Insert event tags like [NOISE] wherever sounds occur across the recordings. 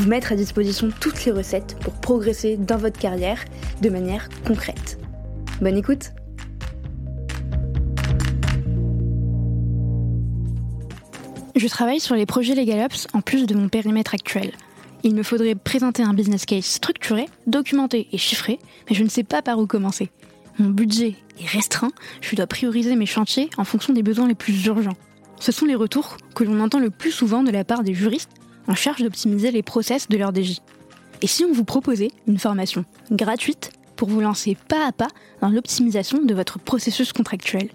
Vous mettre à disposition toutes les recettes pour progresser dans votre carrière de manière concrète. Bonne écoute Je travaille sur les projets LegalOps en plus de mon périmètre actuel. Il me faudrait présenter un business case structuré, documenté et chiffré, mais je ne sais pas par où commencer. Mon budget est restreint, je dois prioriser mes chantiers en fonction des besoins les plus urgents. Ce sont les retours que l'on entend le plus souvent de la part des juristes en charge d'optimiser les process de leur DJ. Et si on vous proposait une formation gratuite pour vous lancer pas à pas dans l'optimisation de votre processus contractuel?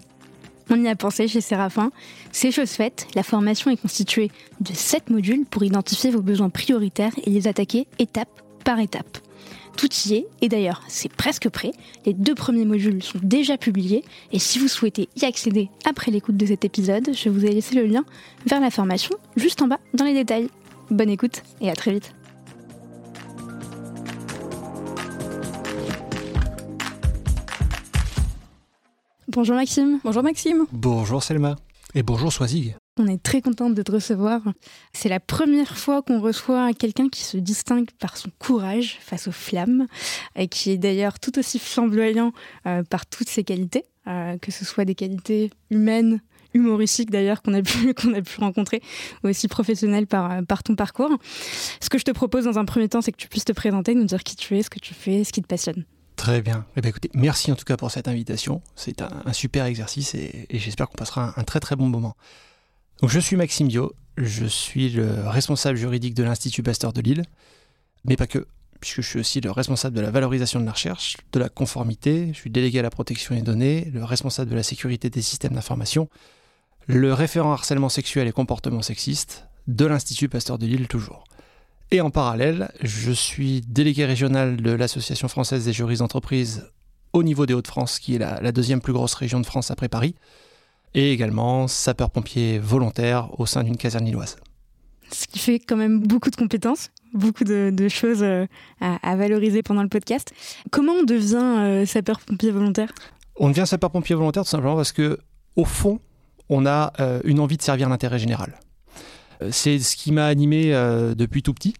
On y a pensé chez Séraphin. C'est chose faite, la formation est constituée de 7 modules pour identifier vos besoins prioritaires et les attaquer étape par étape. Tout y est, et d'ailleurs c'est presque prêt, les deux premiers modules sont déjà publiés, et si vous souhaitez y accéder après l'écoute de cet épisode, je vous ai laissé le lien vers la formation juste en bas dans les détails. Bonne écoute et à très vite. Bonjour Maxime. Bonjour Maxime. Bonjour Selma. Et bonjour Soisig. On est très contente de te recevoir. C'est la première fois qu'on reçoit quelqu'un qui se distingue par son courage face aux flammes et qui est d'ailleurs tout aussi flamboyant euh, par toutes ses qualités, euh, que ce soit des qualités humaines, humoristiques d'ailleurs qu'on a pu [LAUGHS] qu'on a rencontrer, ou aussi professionnelles par par ton parcours. Ce que je te propose dans un premier temps, c'est que tu puisses te présenter, nous dire qui tu es, ce que tu fais, ce qui te passionne. Très bien. Eh écoutez, merci en tout cas pour cette invitation. C'est un, super exercice et, j'espère qu'on passera un, un, très très bon moment. Donc je suis Maxime Dio, je suis le responsable juridique de l'Institut Pasteur de Lille, mais pas que, puisque je suis aussi le responsable de la valorisation de la recherche, de la conformité, je suis délégué à la protection des données, le responsable de la sécurité des systèmes d'information, le référent harcèlement sexuel et comportement sexiste de l'Institut Pasteur de Lille toujours. Et en parallèle, je suis délégué régional de l'Association française des juristes d'entreprise au niveau des Hauts-de-France, qui est la, la deuxième plus grosse région de France après Paris et également sapeur-pompier volontaire au sein d'une caserne lilloise. Ce qui fait quand même beaucoup de compétences, beaucoup de, de choses euh, à, à, valoriser pendant le podcast. Comment on devient euh, sapeur-pompier volontaire? On devient sapeur-pompier volontaire tout simplement parce que, au fond, on a euh, une envie de servir l'intérêt général. Euh, c'est ce qui m'a animé euh, depuis tout petit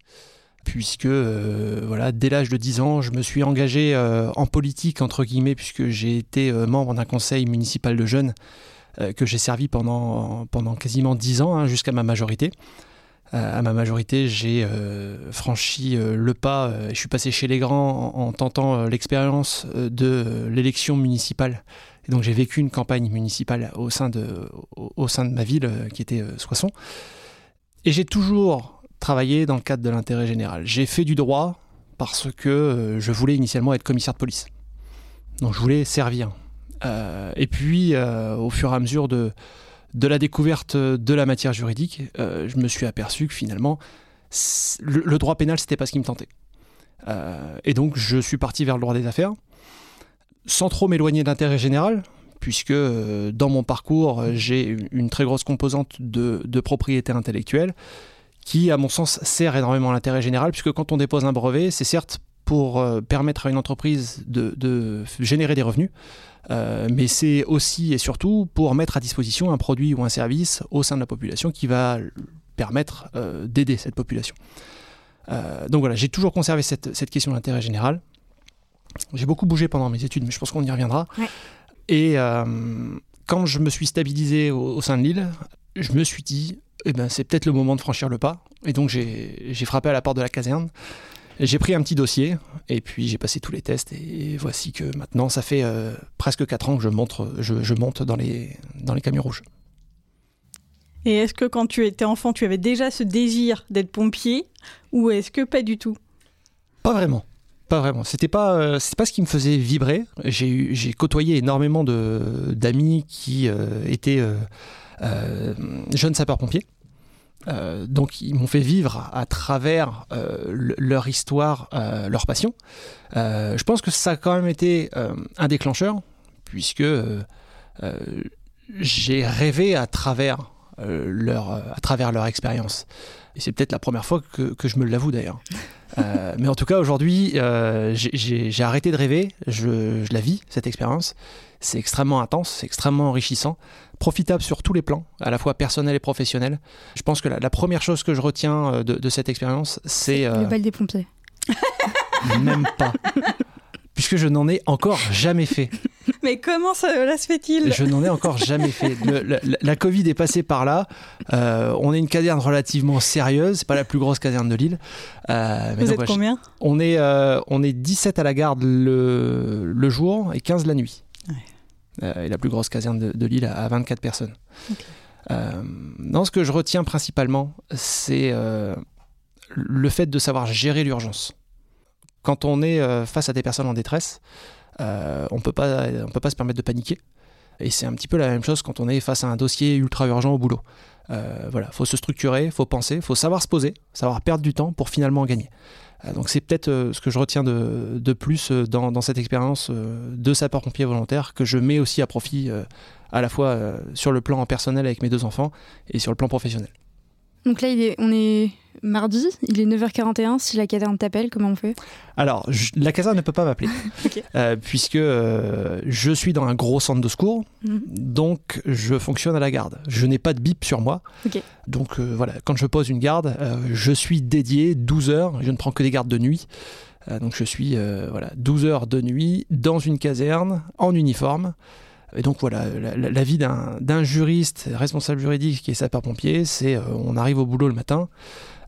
puisque voilà, dès l'âge de 10 ans, je me suis engagé en politique, entre guillemets, puisque j'ai été membre d'un conseil municipal de jeunes que j'ai servi pendant, quasiment 10 ans, hein, jusqu'à ma majorité. À ma majorité, j'ai franchi le pas, je suis passé chez les grands en tentant l'expérience de l'élection municipale. Donc j'ai vécu une campagne municipale au sein de, ma ville, qui était Soissons. Et j'ai toujours travaillé dans le cadre de l'intérêt général. J'ai fait du droit parce que euh, je voulais initialement être commissaire de police. Donc je voulais servir. Euh, et puis, euh, au fur et à mesure de, la découverte de la matière juridique, euh, je me suis aperçu que finalement, le, le, droit pénal, c'était pas ce qui me tentait. Euh, et donc, je suis parti vers le droit des affaires, sans trop m'éloigner de l'intérêt général, puisque euh, dans mon parcours, j'ai une très grosse composante de, propriété intellectuelle qui, à mon sens, sert énormément à l'intérêt général, puisque quand on dépose un brevet, c'est certes pour euh, permettre à une entreprise de, générer des revenus, euh, mais c'est aussi et surtout pour mettre à disposition un produit ou un service au sein de la population qui va permettre euh, d'aider cette population. Euh, donc voilà, j'ai toujours conservé cette, cette question d'intérêt général. J'ai beaucoup bougé pendant mes études, mais je pense qu'on y reviendra. Ouais. Et euh, quand je me suis stabilisé au, au sein de l'île, je me suis dit, eh ben, c'est peut-être le moment de franchir le pas. Et donc j'ai frappé à la porte de la caserne. J'ai pris un petit dossier et puis j'ai passé tous les tests et voici que maintenant ça fait euh, presque 4 ans que je, montre, je, je monte dans les, dans les camions rouges. Et est-ce que quand tu étais enfant, tu avais déjà ce désir d'être pompier? Ou est-ce que pas du tout? Pas vraiment. Pas vraiment. C'était pas, euh, pas ce qui me faisait vibrer. J'ai côtoyé énormément d'amis qui euh, étaient euh, jeunes sapeurs-pompiers. donc ils m'ont fait vivre à travers leur histoire, leur passion. je pense que ça a quand même été un déclencheur, puisque j'ai rêvé à travers leur, à travers leur expérience. Et c'est peut-être la première fois que, que je me l'avoue d'ailleurs. Euh, [LAUGHS] mais en tout cas, aujourd'hui, euh, j'ai arrêté de rêver. Je, je la vis, cette expérience. C'est extrêmement intense, c'est extrêmement enrichissant, profitable sur tous les plans, à la fois personnel et professionnel. Je pense que la, la première chose que je retiens euh, de, de cette expérience, c'est... Le bal des pompiers. Même pas. [LAUGHS] Puisque je n'en ai encore jamais fait. [LAUGHS] Mais comment cela se fait-il Je n'en ai encore jamais fait. la, Covid est passée par là. Euh, on est une caserne relativement sérieuse. C'est pas la plus grosse caserne de l'île. Euh, Vous êtes combien on est, euh, on est 17 à la garde le, le jour et 15 la nuit. et la plus grosse caserne de, l'île à 24 personnes. non, ce que je retiens principalement, c'est le fait de savoir gérer l'urgence. Quand on est face à des personnes en détresse, euh, on peut pas, on peut pas se permettre de paniquer. Et c'est un petit peu la même chose quand on est face à un dossier ultra urgent au boulot. Euh, voilà, faut se structurer, faut penser, faut savoir se poser, savoir perdre du temps pour finalement gagner. Euh, donc c'est peut-être euh, ce que je retiens de, de plus dans, dans, cette expérience de sapeur-pompier volontaire que je mets aussi à profit à la fois sur le plan personnel avec mes deux enfants et sur le plan professionnel. Donc là, il est, on est mardi, il est 9h41. Si la caserne t'appelle, comment on fait Alors, la caserne ne peut pas m'appeler, [LAUGHS] euh, puisque euh, je suis dans un gros centre de secours, mhm. donc je fonctionne à la garde. Je n'ai pas de bip sur moi. Donc euh, voilà, quand je pose une garde, je suis dédié 12 heures, je ne prends que des gardes de nuit. donc je suis voilà, 12 heures de nuit dans une caserne, en uniforme. Et donc voilà, la, vie d'un juriste responsable juridique qui est sapeur-pompier, c'est on arrive au boulot le matin,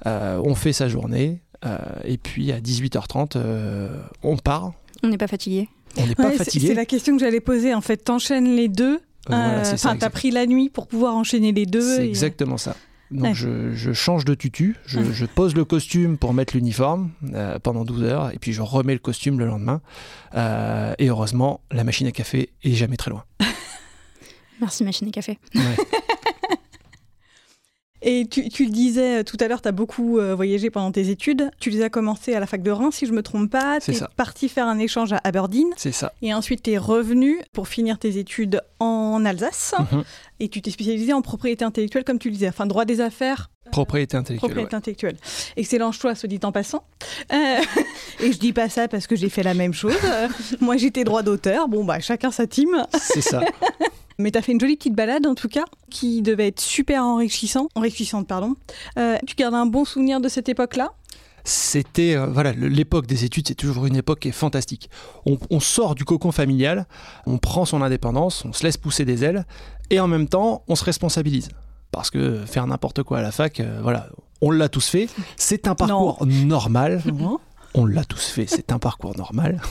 euh, on fait sa journée, euh, et puis à 18h30, euh, on part. On n'est pas fatigué On n'est pas fatigué. C'est la question que j'allais poser. En fait, t'enchaînes les deux. Enfin, t'as pris la nuit pour pouvoir enchaîner les deux. C'est exactement ça. Donc je, change de tutu, je, pose le costume pour mettre l'uniforme pendant 12 heures, et puis je remets le costume le lendemain. et heureusement, la machine à café est jamais très loin. [LAUGHS] Merci machine à café. [LAUGHS] Et tu, le disais euh, tout à l'heure, tu as beaucoup euh, voyagé pendant tes études. Tu les as commencé à la fac de Reims, si je me trompe pas. Tu es parti faire un échange à Aberdeen. C'est ça. Et ensuite, tu es revenu pour finir tes études en Alsace. Mhm. Et tu t'es spécialisé en propriété intellectuelle, comme tu le disais, enfin droit des affaires. Propriété intellectuelle. Propriété intellectuelle. Excellent choix, se dit en passant. Euh, [LAUGHS] et je dis pas ça parce que j'ai fait la même chose. moi, j'étais droit d'auteur. Bon, bah, chacun sa team. C'est ça. [LAUGHS] Mais tu as fait une jolie petite balade en tout cas, qui devait être super enrichissant, enrichissante. Pardon. Euh, tu gardes un bon souvenir de cette époque-là? C'était euh, voilà l'époque des études c'est toujours une époque qui est fantastique. On, sort du cocon familial on prend son indépendance on se laisse pousser des ailes et en même temps on se responsabilise. Parce que faire n'importe quoi à la fac euh, voilà on l'a tous fait. C'est un parcours normal. On l'a tous fait, c'est un parcours normal.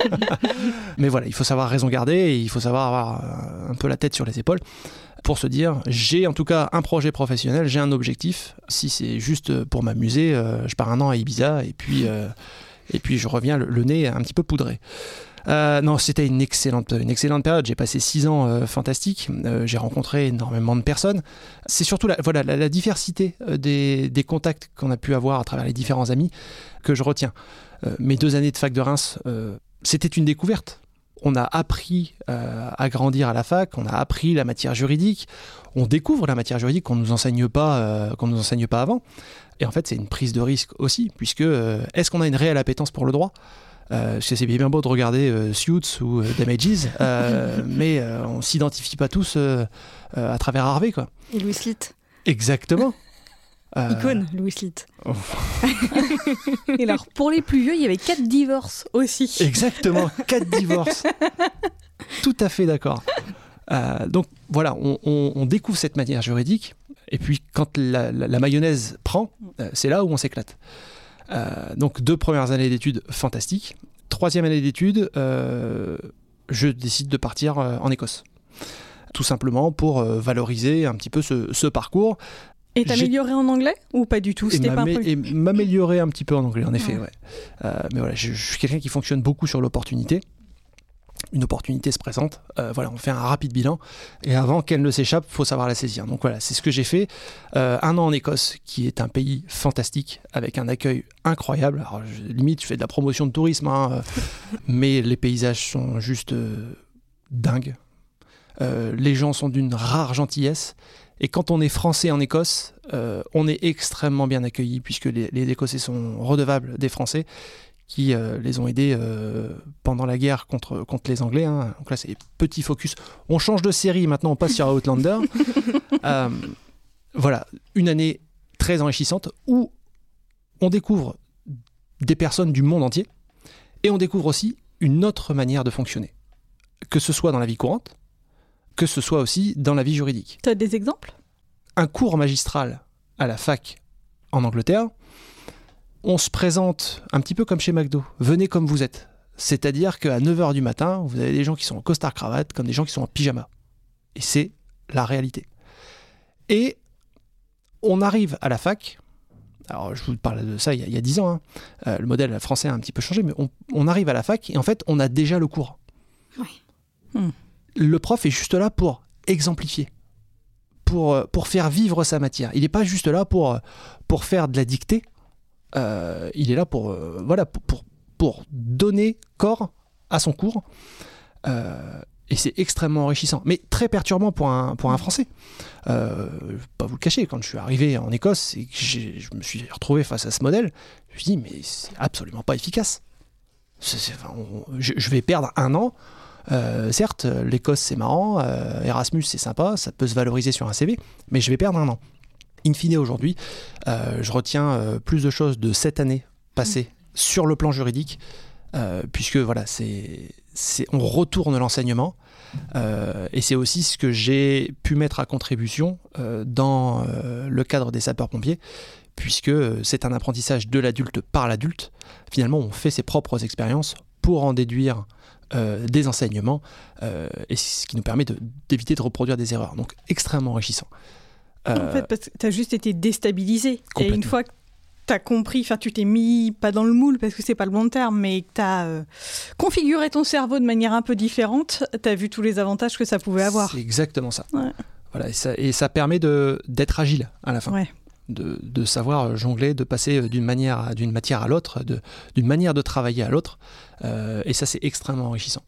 [LAUGHS] Mais voilà, il faut savoir raison garder et il faut savoir avoir euh, un peu la tête sur les épaules pour se dire j'ai en tout cas un projet professionnel, j'ai un objectif. Si c'est juste pour m'amuser, euh, je pars un an à Ibiza et puis, euh, et puis je reviens le, nez un petit peu poudré. non, c'était une excellente, une excellente période. J'ai passé six ans fantastiques. j'ai rencontré énormément de personnes. C'est surtout la, voilà, la, diversité des, des contacts qu'on a pu avoir à travers les différents amis que je retiens. Euh, mes deux années de fac de Reims, euh, c'était une découverte. On a appris euh, à grandir à la fac, on a appris la matière juridique, on découvre la matière juridique qu'on nous enseigne pas, qu'on nous enseigne pas avant. Et en fait, c'est une prise de risque aussi, puisque est-ce qu'on a une réelle appétence pour le droit? C'est bien beau de regarder Suits ou Damages, [LAUGHS] mais on s'identifie pas tous à travers Harvey, quoi. Et Louis Litt. Exactement. Euh, Icône, Louis Litt. [LAUGHS] Et alors, pour les plus vieux, il y avait quatre divorces aussi. Exactement, quatre divorces. Tout à fait d'accord. Euh, donc voilà, on, découvre cette manière juridique, et puis quand la, mayonnaise prend, euh, c'est là où on s'éclate. donc deux premières années d'études fantastiques. Troisième année d'études, je décide de partir en Écosse tout simplement pour valoriser un petit peu ce, ce parcours et t'améliorer en anglais ou pas du tout? Et m'améliorer un petit peu en anglais, en effet. Ouais. Euh, mais voilà, je, suis quelqu'un qui fonctionne beaucoup sur l'opportunité. une opportunité se présente, euh, voilà, on fait un rapide bilan. Et avant qu'elle ne s'échappe, faut savoir la saisir. Donc voilà, c'est ce que j'ai fait. Euh, un an en Écosse, qui est un pays fantastique, avec un accueil incroyable. Alors, limite, je fais de la promotion de tourisme, hein, [LAUGHS] mais les paysages sont juste dingues. les gens sont d'une rare gentillesse. Et quand on est français en Écosse, on est extrêmement bien accueilli puisque les, les Écossais sont redevables des Français qui euh, les ont aidés euh, pendant la guerre contre, contre les Anglais. Hein. Donc là, c'est petit focus. On change de série, maintenant on passe sur Outlander. [LAUGHS] Euh, voilà, une année très enrichissante où on découvre des personnes du monde entier et on découvre aussi une autre manière de fonctionner. Que ce soit dans la vie courante, que ce soit aussi dans la vie juridique. Tu as des exemples? Un cours magistral à la fac en Angleterre, on se présente un petit peu comme chez McDo. Venez comme vous êtes. C'est-à-dire qu'à 9h du matin, vous avez des gens qui sont en costard-cravate comme des gens qui sont en pyjama. Et c'est la réalité. Et on arrive à la fac. Alors, je vous parle de ça il y a, 10 ans. Hein. Euh, le modèle français a un petit peu changé, mais on, arrive à la fac et en fait, on a déjà le cours. Hmm. Le prof est juste là pour exemplifier, pour, euh, pour faire vivre sa matière. Il n'est pas juste là pour, euh, pour faire de la dictée euh, il est là pour, voilà, pour, pour, donner corps à son cours. Et c'est extrêmement enrichissant, mais très perturbant pour un, pour un Français. Euh, vais pas vous le cacher, quand je suis arrivé en Écosse et que je me suis retrouvé face à ce modèle, je me suis dit, mais c'est absolument pas efficace. je, vais perdre un an. Certes, l'Écosse c'est marrant, Erasmus c'est sympa, ça peut se valoriser sur un CV, mais je vais perdre un an in fine aujourd'hui, euh, je retiens euh, plus de choses de cette année passée mm. sur le plan juridique, euh, puisque voilà, c'est, on retourne l'enseignement. et c'est aussi ce que j'ai pu mettre à contribution dans le cadre des sapeurs-pompiers, puisque c'est un apprentissage de l'adulte par l'adulte. Finalement, on fait ses propres expériences pour en déduire des enseignements, et ce qui nous permet d'éviter de reproduire des erreurs. Donc extrêmement enrichissant. En fait, euh, parce que tu as juste été déstabilisé. Et une fois que tu as compris, enfin, tu t'es mis pas dans le moule parce que c'est pas le bon terme, mais que tu as euh, configuré ton cerveau de manière un peu différente, tu as vu tous les avantages que ça pouvait avoir. C'est exactement ça. Voilà, et ça, permet d'être agile à la fin. De, savoir jongler, de passer d'une manière, d'une matière à l'autre, d'une manière de travailler à l'autre. Euh, et ça, c'est extrêmement enrichissant.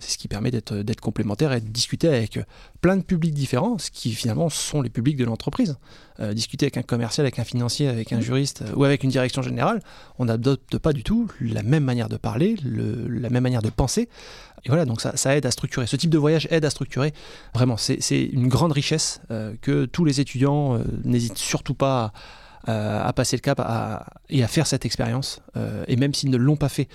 C'est ce qui permet d'être complémentaire et de discuter avec plein de publics différents, ce qui finalement sont les publics de l'entreprise. Euh, discuter avec un commercial, avec un financier, avec un juriste euh, ou avec une direction générale, on n'adopte pas du tout la même manière de parler, la même manière de penser. Et voilà, donc ça, aide à structurer. Ce type de voyage aide à structurer. Vraiment, c'est une grande richesse euh, que tous les étudiants n'hésitent surtout pas à, passer le cap et à faire cette expérience. et même s'ils ne l'ont pas fait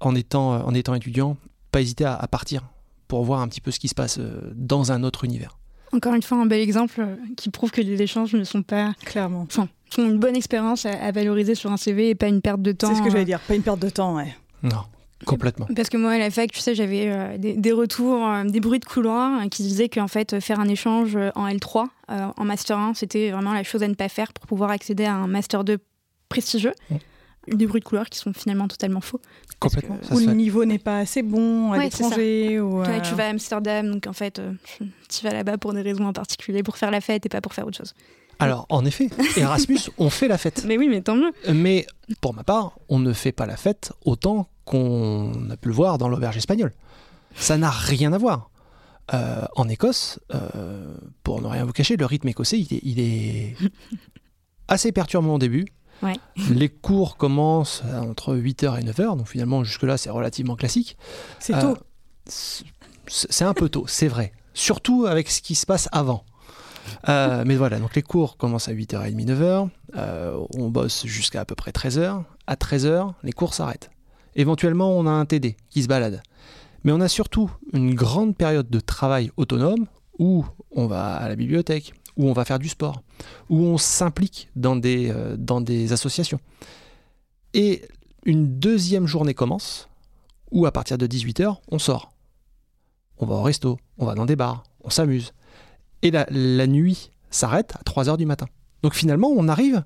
en étant, en étant étudiant, pas hésiter à, partir pour voir un petit peu ce qui se passe euh, dans un autre univers. Encore une fois, un bel exemple euh, qui prouve que les échanges ne sont pas. Clairement. Enfin, sont une bonne expérience à, valoriser sur un CV et pas une perte de temps. C'est ce que j'allais dire, pas une perte de temps, ouais. Non. Complètement. Parce que moi, à la fac, tu sais, j'avais euh, des, retours, des bruits de couloir qui disaient qu'en fait, faire un échange en L3, en Master 1, c'était vraiment la chose à ne pas faire pour pouvoir accéder à un Master 2 prestigieux des bruits de couloir qui sont finalement totalement faux. Complètement. Ou le niveau n'est pas assez bon à l'étranger. Euh, tu vas à Amsterdam, donc en fait, euh, tu vas là-bas pour des raisons en particulier, pour faire la fête et pas pour faire autre chose. Alors, en effet, Erasmus, [LAUGHS] on fait la fête. Mais oui, mais tant mieux. Mais pour ma part, on ne fait pas la fête autant qu'on a pu le voir dans l'auberge espagnole. Ça n'a rien à voir. Euh, en Écosse, pour ne rien vous cacher, le rythme écossais, il est, il est [LAUGHS] assez perturbant au début, les cours commencent entre 8h et 9h, donc finalement jusque-là c'est relativement classique. C'est tôt. Euh, c'est un peu tôt, c'est vrai. Surtout avec ce qui se passe avant. Euh, mais voilà, donc les cours commencent à 8h30, 9h. Euh, on bosse jusqu'à à peu près 13h. À 13h, les cours s'arrêtent. Éventuellement, on a un TD qui se balade. Mais on a surtout une grande période de travail autonome où on va à la bibliothèque, où on va faire du sport, où on s'implique dans des, euh, dans des associations. Et une deuxième journée commence, où à partir de 18h, on sort. On va au resto, on va dans des bars, on s'amuse. Et la, nuit s'arrête à 3h du matin. Donc finalement, on arrive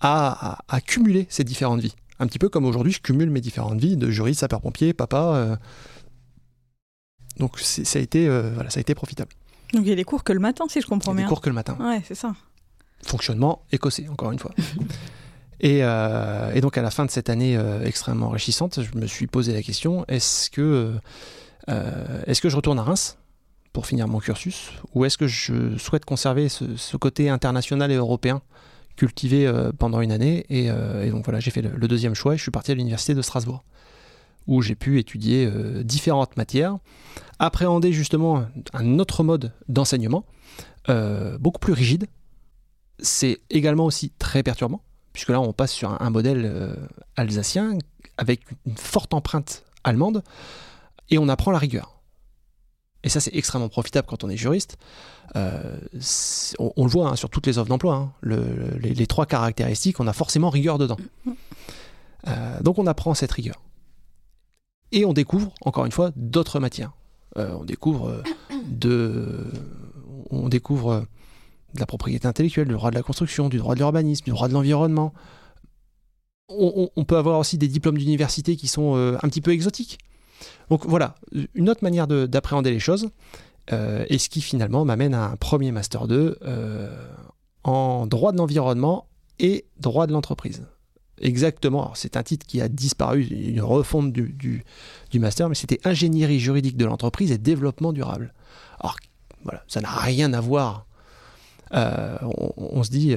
à, cumuler ces différentes vies. Un petit peu comme aujourd'hui, je cumule mes différentes vies de juriste, sapeur-pompier, papa. Euh, Donc ça a, été, voilà, ça a été profitable. Donc il y a des cours que le matin, si je comprends bien. Des cours que le matin. Ouais, c'est ça. Fonctionnement écossais, encore une fois. [LAUGHS] et, donc à la fin de cette année extrêmement enrichissante, je me suis posé la question est-ce que, est-ce que je retourne à Reims pour finir mon cursus Ou est-ce que je souhaite conserver ce, côté international et européen cultivé euh, pendant une année? Euh, et, donc voilà, j'ai fait le, deuxième choix et je suis parti à l'université de Strasbourg où j'ai pu étudier euh, différentes matières, appréhender justement un autre mode d'enseignement, beaucoup plus rigide. C'est également aussi très perturbant, puisque là on passe sur un modèle alsacien avec une forte empreinte allemande, et on apprend la rigueur et ça c'est extrêmement profitable quand on est juriste, euh, on, le voit hein, sur toutes les offres d'emploi, hein. les, trois caractéristiques, on a forcément rigueur dedans. Euh, donc on apprend cette rigueur. Et on découvre, encore une fois, d'autres matières. Euh, on découvre de, on découvre de la propriété intellectuelle, du droit de la construction, du droit de l'urbanisme, du droit de l'environnement. On, peut avoir aussi des diplômes d'université qui sont un petit peu exotiques. Donc voilà, une autre manière d'appréhender les choses, euh, et ce qui finalement m'amène à un premier Master 2 euh, en droit de l'environnement et droit de l'entreprise. Exactement, c'est un titre qui a disparu, une refonte du, master, mais c'était ingénierie juridique de l'entreprise et développement durable. Alors voilà, ça n'a rien à voir. Euh, on, se dit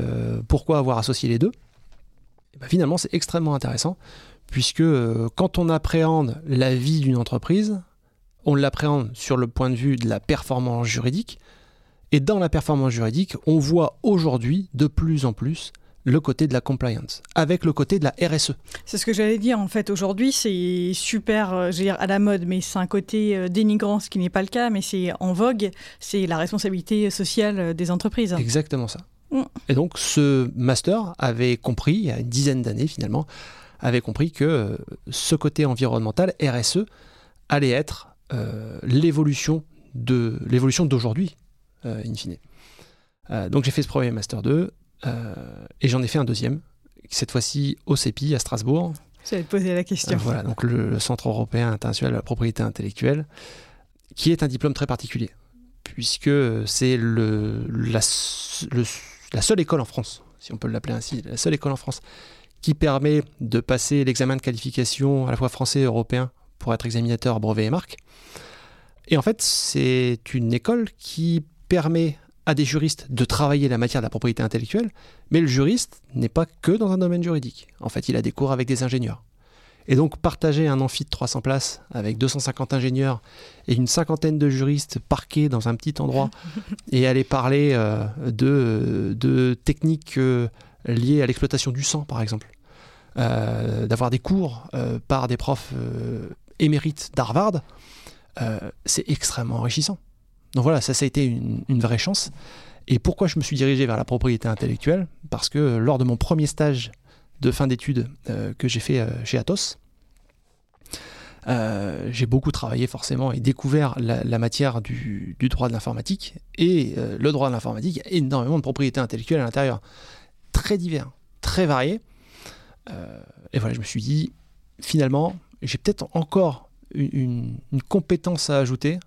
pourquoi avoir associé les deux? Ben, Finalement, c'est extrêmement intéressant puisque euh, quand on appréhende la vie d'une entreprise, on l'appréhende sur le point de vue de la performance juridique, et dans la performance juridique, on voit aujourd'hui de plus en plus le côté de la compliance, avec le côté de la RSE. C'est ce que j'allais dire, en fait, aujourd'hui, c'est super, euh, dire, à la mode, mais c'est un côté euh, dénigrant, ce qui n'est pas le cas, mais c'est en vogue, c'est la responsabilité sociale des entreprises. Exactement ça. Mm. Et donc, ce master avait compris, il y a une dizaine d'années finalement, avait compris que euh, ce côté environnemental, RSE, allait être euh, l'évolution de l'évolution d'aujourd'hui, euh, in fine. donc j'ai fait ce premier Master 2 et j'en ai fait un deuxième, cette fois-ci au CEPI à Strasbourg. J'allais te poser la question. voilà, donc le, Centre européen international de la propriété intellectuelle, qui est un diplôme très particulier, puisque c'est le, la, la seule école en France, si on peut l'appeler ainsi, la seule école en France qui permet de passer l'examen de qualification à la fois français et européen pour être examinateur brevet et marque. Et en fait, c'est une école qui permet à des juristes de travailler la matière de la propriété intellectuelle, mais le juriste n'est pas que dans un domaine juridique. En fait, il a des cours avec des ingénieurs. Et donc partager un amphi de 300 places avec 250 ingénieurs et une cinquantaine de juristes parqués dans un petit endroit [LAUGHS] et aller parler euh, de, de, techniques euh, liées à l'exploitation du sang, par exemple, euh, d'avoir des cours par des profs émérites d'Harvard, c'est extrêmement enrichissant. Donc voilà, ça, ça a été une, vraie chance. Et pourquoi je me suis dirigé vers la propriété intellectuelle? Parce que lors de mon premier stage de fin d'études que j'ai fait chez Atos, j'ai beaucoup travaillé forcément et découvert la, matière du, droit de l'informatique. Et le droit de l'informatique, a énormément de propriétés intellectuelles à l'intérieur. Très divers, très variés. Euh, et voilà, je me suis dit, finalement, j'ai peut-être encore une, compétence à ajouter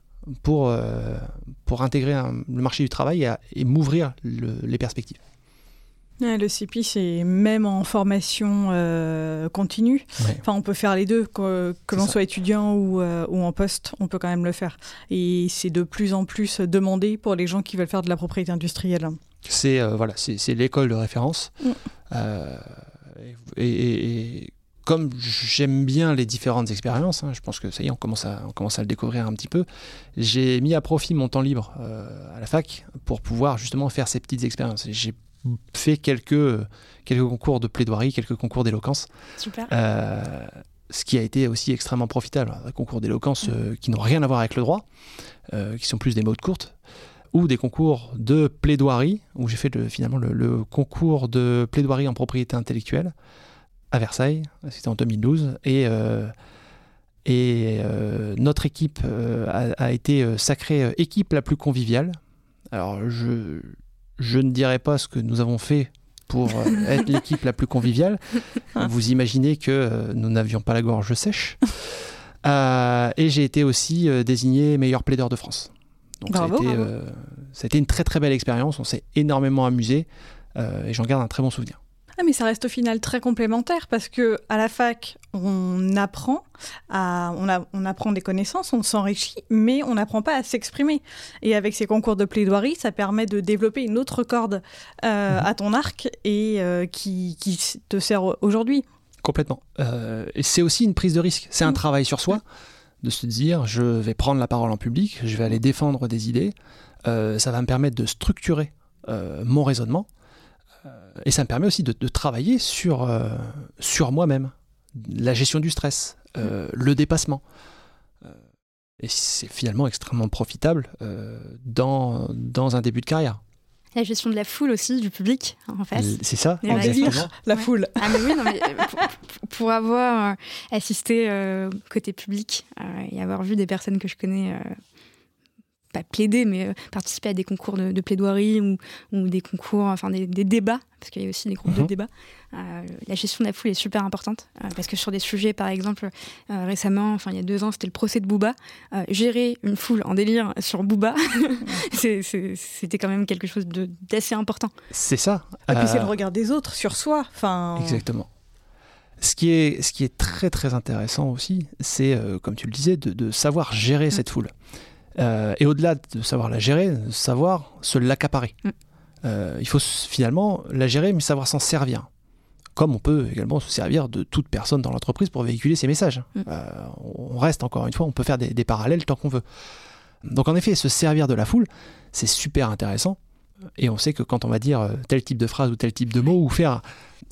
pour, euh, pour intégrer le marché du travail et, m'ouvrir les perspectives. le CPI, c'est même en formation euh, continue. Enfin, on peut faire les deux, que, l'on soit étudiant ou, ou, en poste, on peut quand même le faire. Et c'est de plus en plus demandé pour les gens qui veulent faire de la propriété industrielle. C'est voilà, c'est l'école de référence. Mm et, comme j'aime bien les différentes expériences, hein, je pense que ça y est, on commence à, on commence à le découvrir un petit peu, j'ai mis à profit mon temps libre euh, à la fac pour pouvoir justement faire ces petites expériences. J'ai fait quelques, quelques concours de plaidoirie, quelques concours d'éloquence. Super. Euh, ce qui a été aussi extrêmement profitable. Des concours d'éloquence euh, qui n'ont rien à voir avec le droit, qui sont plus des mots de courte, ou des concours de plaidoirie, où j'ai fait finalement le, concours de plaidoirie en propriété intellectuelle à Versailles, c'était en 2012, et, euh, et euh, notre équipe euh, a, été sacrée équipe la plus conviviale. Alors je, je ne dirais pas ce que nous avons fait pour être l'équipe la plus conviviale. [LAUGHS] Vous imaginez que nous n'avions pas la gorge sèche. et j'ai été aussi désigné meilleur plaideur de France. Donc bravo, ça, a été, ça a été une très très belle expérience. On s'est énormément amusé et j'en garde un très bon souvenir. Ah, mais ça reste au final très complémentaire parce que à la fac, on apprend, à, on, a, on apprend des connaissances, on s'enrichit, mais on n'apprend pas à s'exprimer. Et avec ces concours de plaidoirie, ça permet de développer une autre corde euh, mhm. à ton arc et euh, qui, qui, te sert aujourd'hui. Complètement. Euh, et c'est aussi une prise de risque. C'est un travail sur soi de se dire je vais prendre la parole en public, je vais aller défendre des idées. ça va me permettre de structurer mon raisonnement et ça me permet aussi de, travailler sur, euh, sur moi-même, la gestion du stress, euh, le dépassement. Euh, et c'est finalement extrêmement profitable dans, dans un début de carrière. La gestion de la foule aussi, du public en face. C'est ça. La foule. Ah, mais oui, non, mais pour, avoir assisté côté public et avoir vu des personnes que je connais pas plaider, mais euh, participer à des concours de, plaidoirie ou, ou, des concours, enfin des, débats, parce qu'il y a aussi des groupes de mhm. débats. Euh, la gestion de la foule est super importante, euh, parce que sur des sujets, par exemple, récemment, enfin il y a deux ans, c'était le procès de Booba. gérer une foule en délire sur Booba, [LAUGHS] c'était quand même quelque chose d'assez important. C'est ça. Et puis c'est le regard des autres sur soi. Enfin... Exactement. Ce qui, est, ce qui est très très intéressant aussi, c'est, comme tu le disais, de, de savoir gérer mm. cette foule. Euh, et au-delà de savoir la gérer, savoir se l'accaparer. Mm. Euh, il faut finalement la gérer, mais savoir s'en servir. Comme on peut également se servir de toute personne dans l'entreprise pour véhiculer ses messages. Mm. Euh, on reste encore une fois, on peut faire des, parallèles tant qu'on veut. Donc en effet, se servir de la foule, c'est super intéressant. Et on sait que quand on va dire tel type de phrase ou tel type de mot, ou faire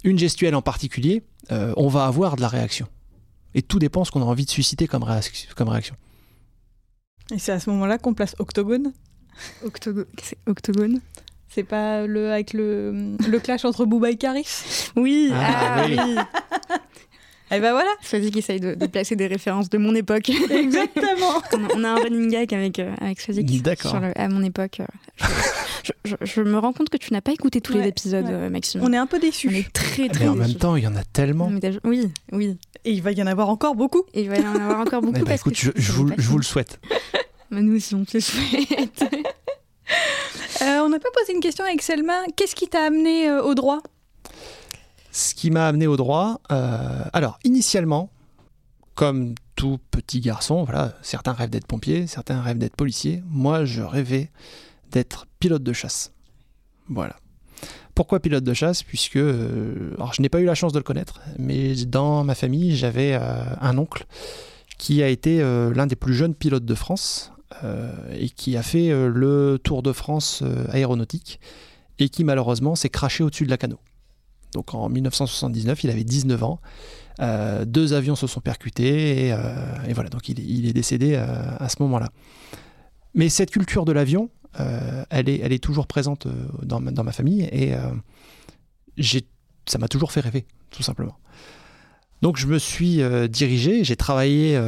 une gestuelle en particulier, on va avoir de la réaction. Et tout dépend de ce qu'on a envie de susciter comme, comme réaction. Et c'est à ce moment-là qu'on place Octogone. Octogone C'est Octogone. C'est pas le, avec le, le clash entre Booba et Caris Oui, ah, ah oui. Et ben voilà. Swazik qui essaye de, placer des références de mon époque. Exactement. [LAUGHS] on, a, un running gag avec, euh, avec D'accord. à mon époque. Euh, je, me rends compte que tu n'as pas écouté tous les épisodes, euh, Maxime. On est un peu déçus. On est très, très Mais en même temps, il y en a tellement. Oui, oui. Et il va y en avoir encore beaucoup. Et il va y en avoir encore beaucoup. Eh ben, écoute, je, vous, le souhaite. Mais nous aussi, on te le souhaite. [LAUGHS] [LAUGHS] Euh, on n'a pas posé une question avec Selma. Qu'est-ce qui t'a amené euh, au droit? Ce qui m'a amené au droit, euh, alors initialement, comme tout petit garçon, voilà, certains rêvent d'être pompier, certains rêvent d'être policier. Moi, je rêvais d'être pilote de chasse. Voilà. Pourquoi pilote de chasse? Puisque, alors je n'ai pas eu la chance de le connaître, mais dans ma famille, j'avais un oncle qui a été l'un des plus jeunes pilotes de France euh, et qui a fait euh, le Tour de France euh, aéronautique et qui malheureusement s'est craché au-dessus de la canot. Donc en 1979, il avait 19 ans. deux avions se sont percutés et, voilà, donc il, est décédé à ce moment-là. Mais cette culture de l'avion, elle, est, toujours présente dans ma, dans ma famille et ça m'a toujours fait rêver, tout simplement. Donc je me suis dirigé, j'ai travaillé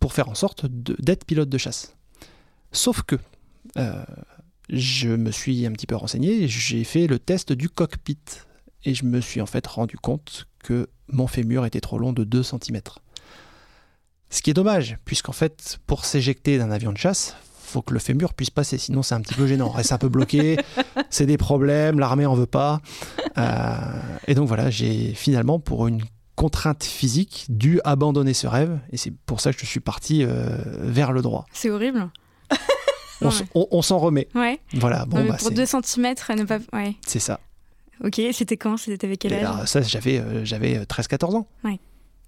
pour faire en sorte d'être pilote de chasse. Sauf que euh, je me suis un petit peu renseigné, j'ai fait le test du cockpit et je me suis en fait rendu compte que mon fémur était trop long de 2 cm. Ce qui est dommage, puisqu'en fait, pour s'éjecter d'un avion de chasse, faut que le fémur puisse passer, sinon c'est un petit peu gênant. On reste un peu bloqué, [LAUGHS] c'est des problèmes, l'armée en veut pas. Euh, et donc voilà, j'ai finalement, pour une contrainte physique dû abandonner ce rêve. Et c'est pour ça que je suis parti euh, vers le droit. C'est horrible. [LAUGHS] on, s'en remet. Ouais. Voilà. Bon, bah, pour 2 cm, ne pas. Ouais. C'est ça. Ok, c'était quand? C'était avec quel âge? alors, Ça, j'avais, euh, j'avais 13-14 euh, ans. Ouais.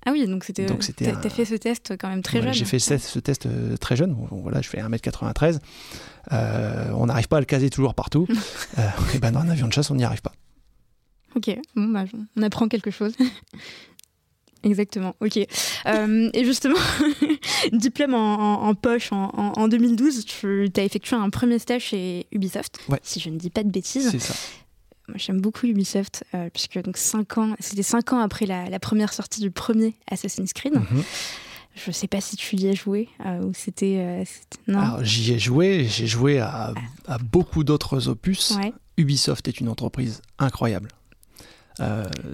Ah oui, donc c'était. Donc c'était. T'as fait ce test quand même très jeune. J'ai fait ce, test très jeune. voilà, je fais 1m93. on n'arrive pas à le caser toujours partout. [LAUGHS] et ben dans un avion de chasse, on n'y arrive pas. Ok, bon, bah, on apprend quelque chose. [LAUGHS] Exactement, ok. Euh, et justement, [LAUGHS] diplôme en, poche en, 2012, tu as effectué un premier stage chez Ubisoft, si je ne dis pas de bêtises. C'est ça. Moi, j'aime beaucoup Ubisoft, euh, puisque donc cinq ans, c'était cinq ans après la, première sortie du premier Assassin's Creed. Mhm. Je ne sais pas si tu y as joué euh, ou c'était. non. j'y ai joué, j'ai joué à, beaucoup d'autres opus. Ubisoft est une entreprise incroyable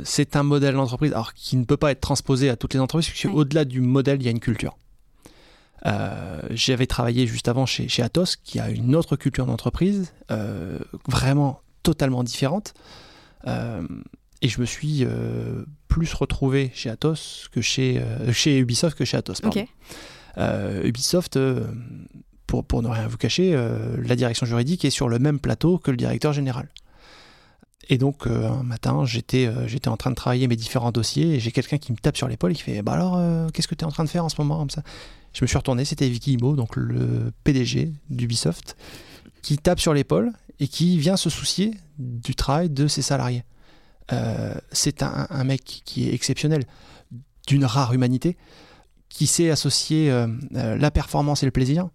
c'est un modèle d'entreprise alors qui ne peut pas être transposé à toutes les entreprises, puisque au-delà du modèle, il y a une culture. J'avais travaillé juste avant chez, chez, Atos, qui a une autre culture d'entreprise, vraiment totalement différente. et je me suis plus retrouvé chez Atos que chez, chez Ubisoft que chez Atos. Ubisoft, pour, pour, ne rien vous cacher, la direction juridique est sur le même plateau que le directeur général. Et donc, euh, un matin, j'étais euh, j'étais en train de travailler mes différents dossiers et j'ai quelqu'un qui me tape sur l'épaule et qui fait Bah alors, euh, qu'est-ce que tu es en train de faire en ce moment comme ça Je me suis retourné, c'était Vicky Imo, donc le PDG d'Ubisoft, qui tape sur l'épaule et qui vient se soucier du travail de ses salariés. C'est un, mec qui est exceptionnel, d'une rare humanité, qui sait associer la performance et le plaisir.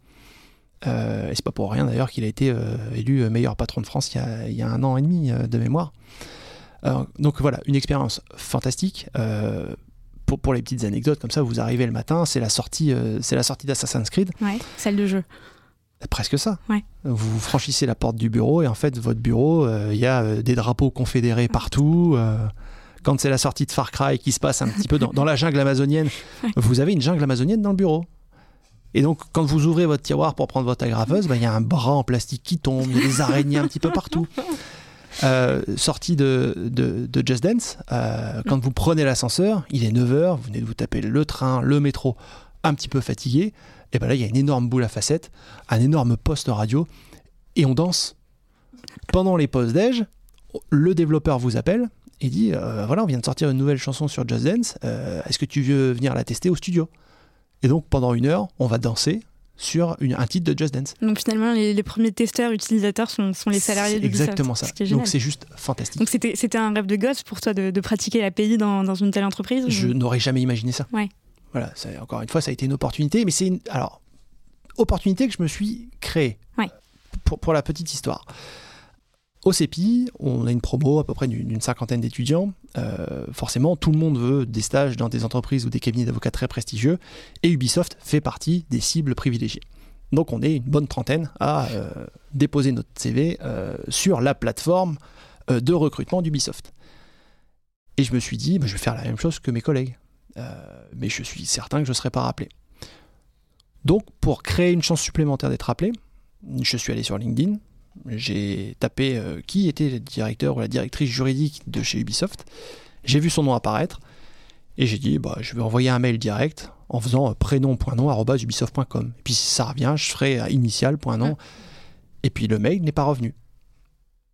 Euh, et c'est pas pour rien d'ailleurs qu'il a été euh, élu meilleur patron de France il y a, un an et demi euh, de mémoire. donc voilà, une expérience fantastique. Pour, pour, les petites anecdotes, comme ça, vous arrivez le matin, c'est la sortie, c'est la sortie d'Assassin's Creed. Ouais, celle de jeu. Presque ça. Ouais. Vous franchissez la porte du bureau et en fait, votre bureau, il y a des drapeaux confédérés partout quand c'est la sortie de Far Cry qui se passe un petit peu dans, dans la jungle amazonienne, [LAUGHS] vous avez une jungle amazonienne dans le bureau. Et donc, quand vous ouvrez votre tiroir pour prendre votre agrafeuse, bah, il y a un bras en plastique qui tombe, il y a des araignées un petit peu partout. [LAUGHS] Euh, sortie de, de, Just Dance, euh, quand vous prenez l'ascenseur, il est 9h, vous venez de vous taper le train, le métro, un petit peu fatigué, et ben là, il y a une énorme boule à facettes, un énorme poste radio, et on danse. Pendant les pauses déj, le développeur vous appelle et dit euh, voilà, on vient de sortir une nouvelle chanson sur Just Dance, est-ce que tu veux venir la tester au studio? Et donc pendant une heure, on va danser sur un titre de Just Dance. Donc finalement, les, premiers testeurs utilisateurs sont, sont les salariés de Exactement ça. Donc c'est juste fantastique. Donc c'était un rêve de gosse pour toi de, pratiquer l'API dans, dans une telle entreprise Je n'aurais jamais imaginé ça. Ouais. Voilà, encore une fois, ça a été une opportunité, mais c'est une alors opportunité que je me suis créée. Ouais. Pour, pour la petite histoire. Au CEPI, on a une promo à peu près d'une cinquantaine d'étudiants. Euh, forcément, tout le monde veut des stages dans des entreprises ou des cabinets d'avocats très prestigieux, et Ubisoft fait partie des cibles privilégiées. Donc on est une bonne trentaine à euh, déposer notre CV euh, sur la plateforme de recrutement d'Ubisoft. Et je me suis dit, bah, je vais faire la même chose que mes collègues. Mais je suis certain que je ne serai pas rappelé. Donc pour créer une chance supplémentaire d'être rappelé, je suis allé sur LinkedIn, j'ai tapé euh, qui était le directeur ou la directrice juridique de chez Ubisoft. J'ai vu son nom apparaître et j'ai dit bah, je vais envoyer un mail direct en faisant euh, prénom.nom.ubisoft.com. Et puis si ça revient, je ferai initial.nom. Et puis le mail n'est pas revenu.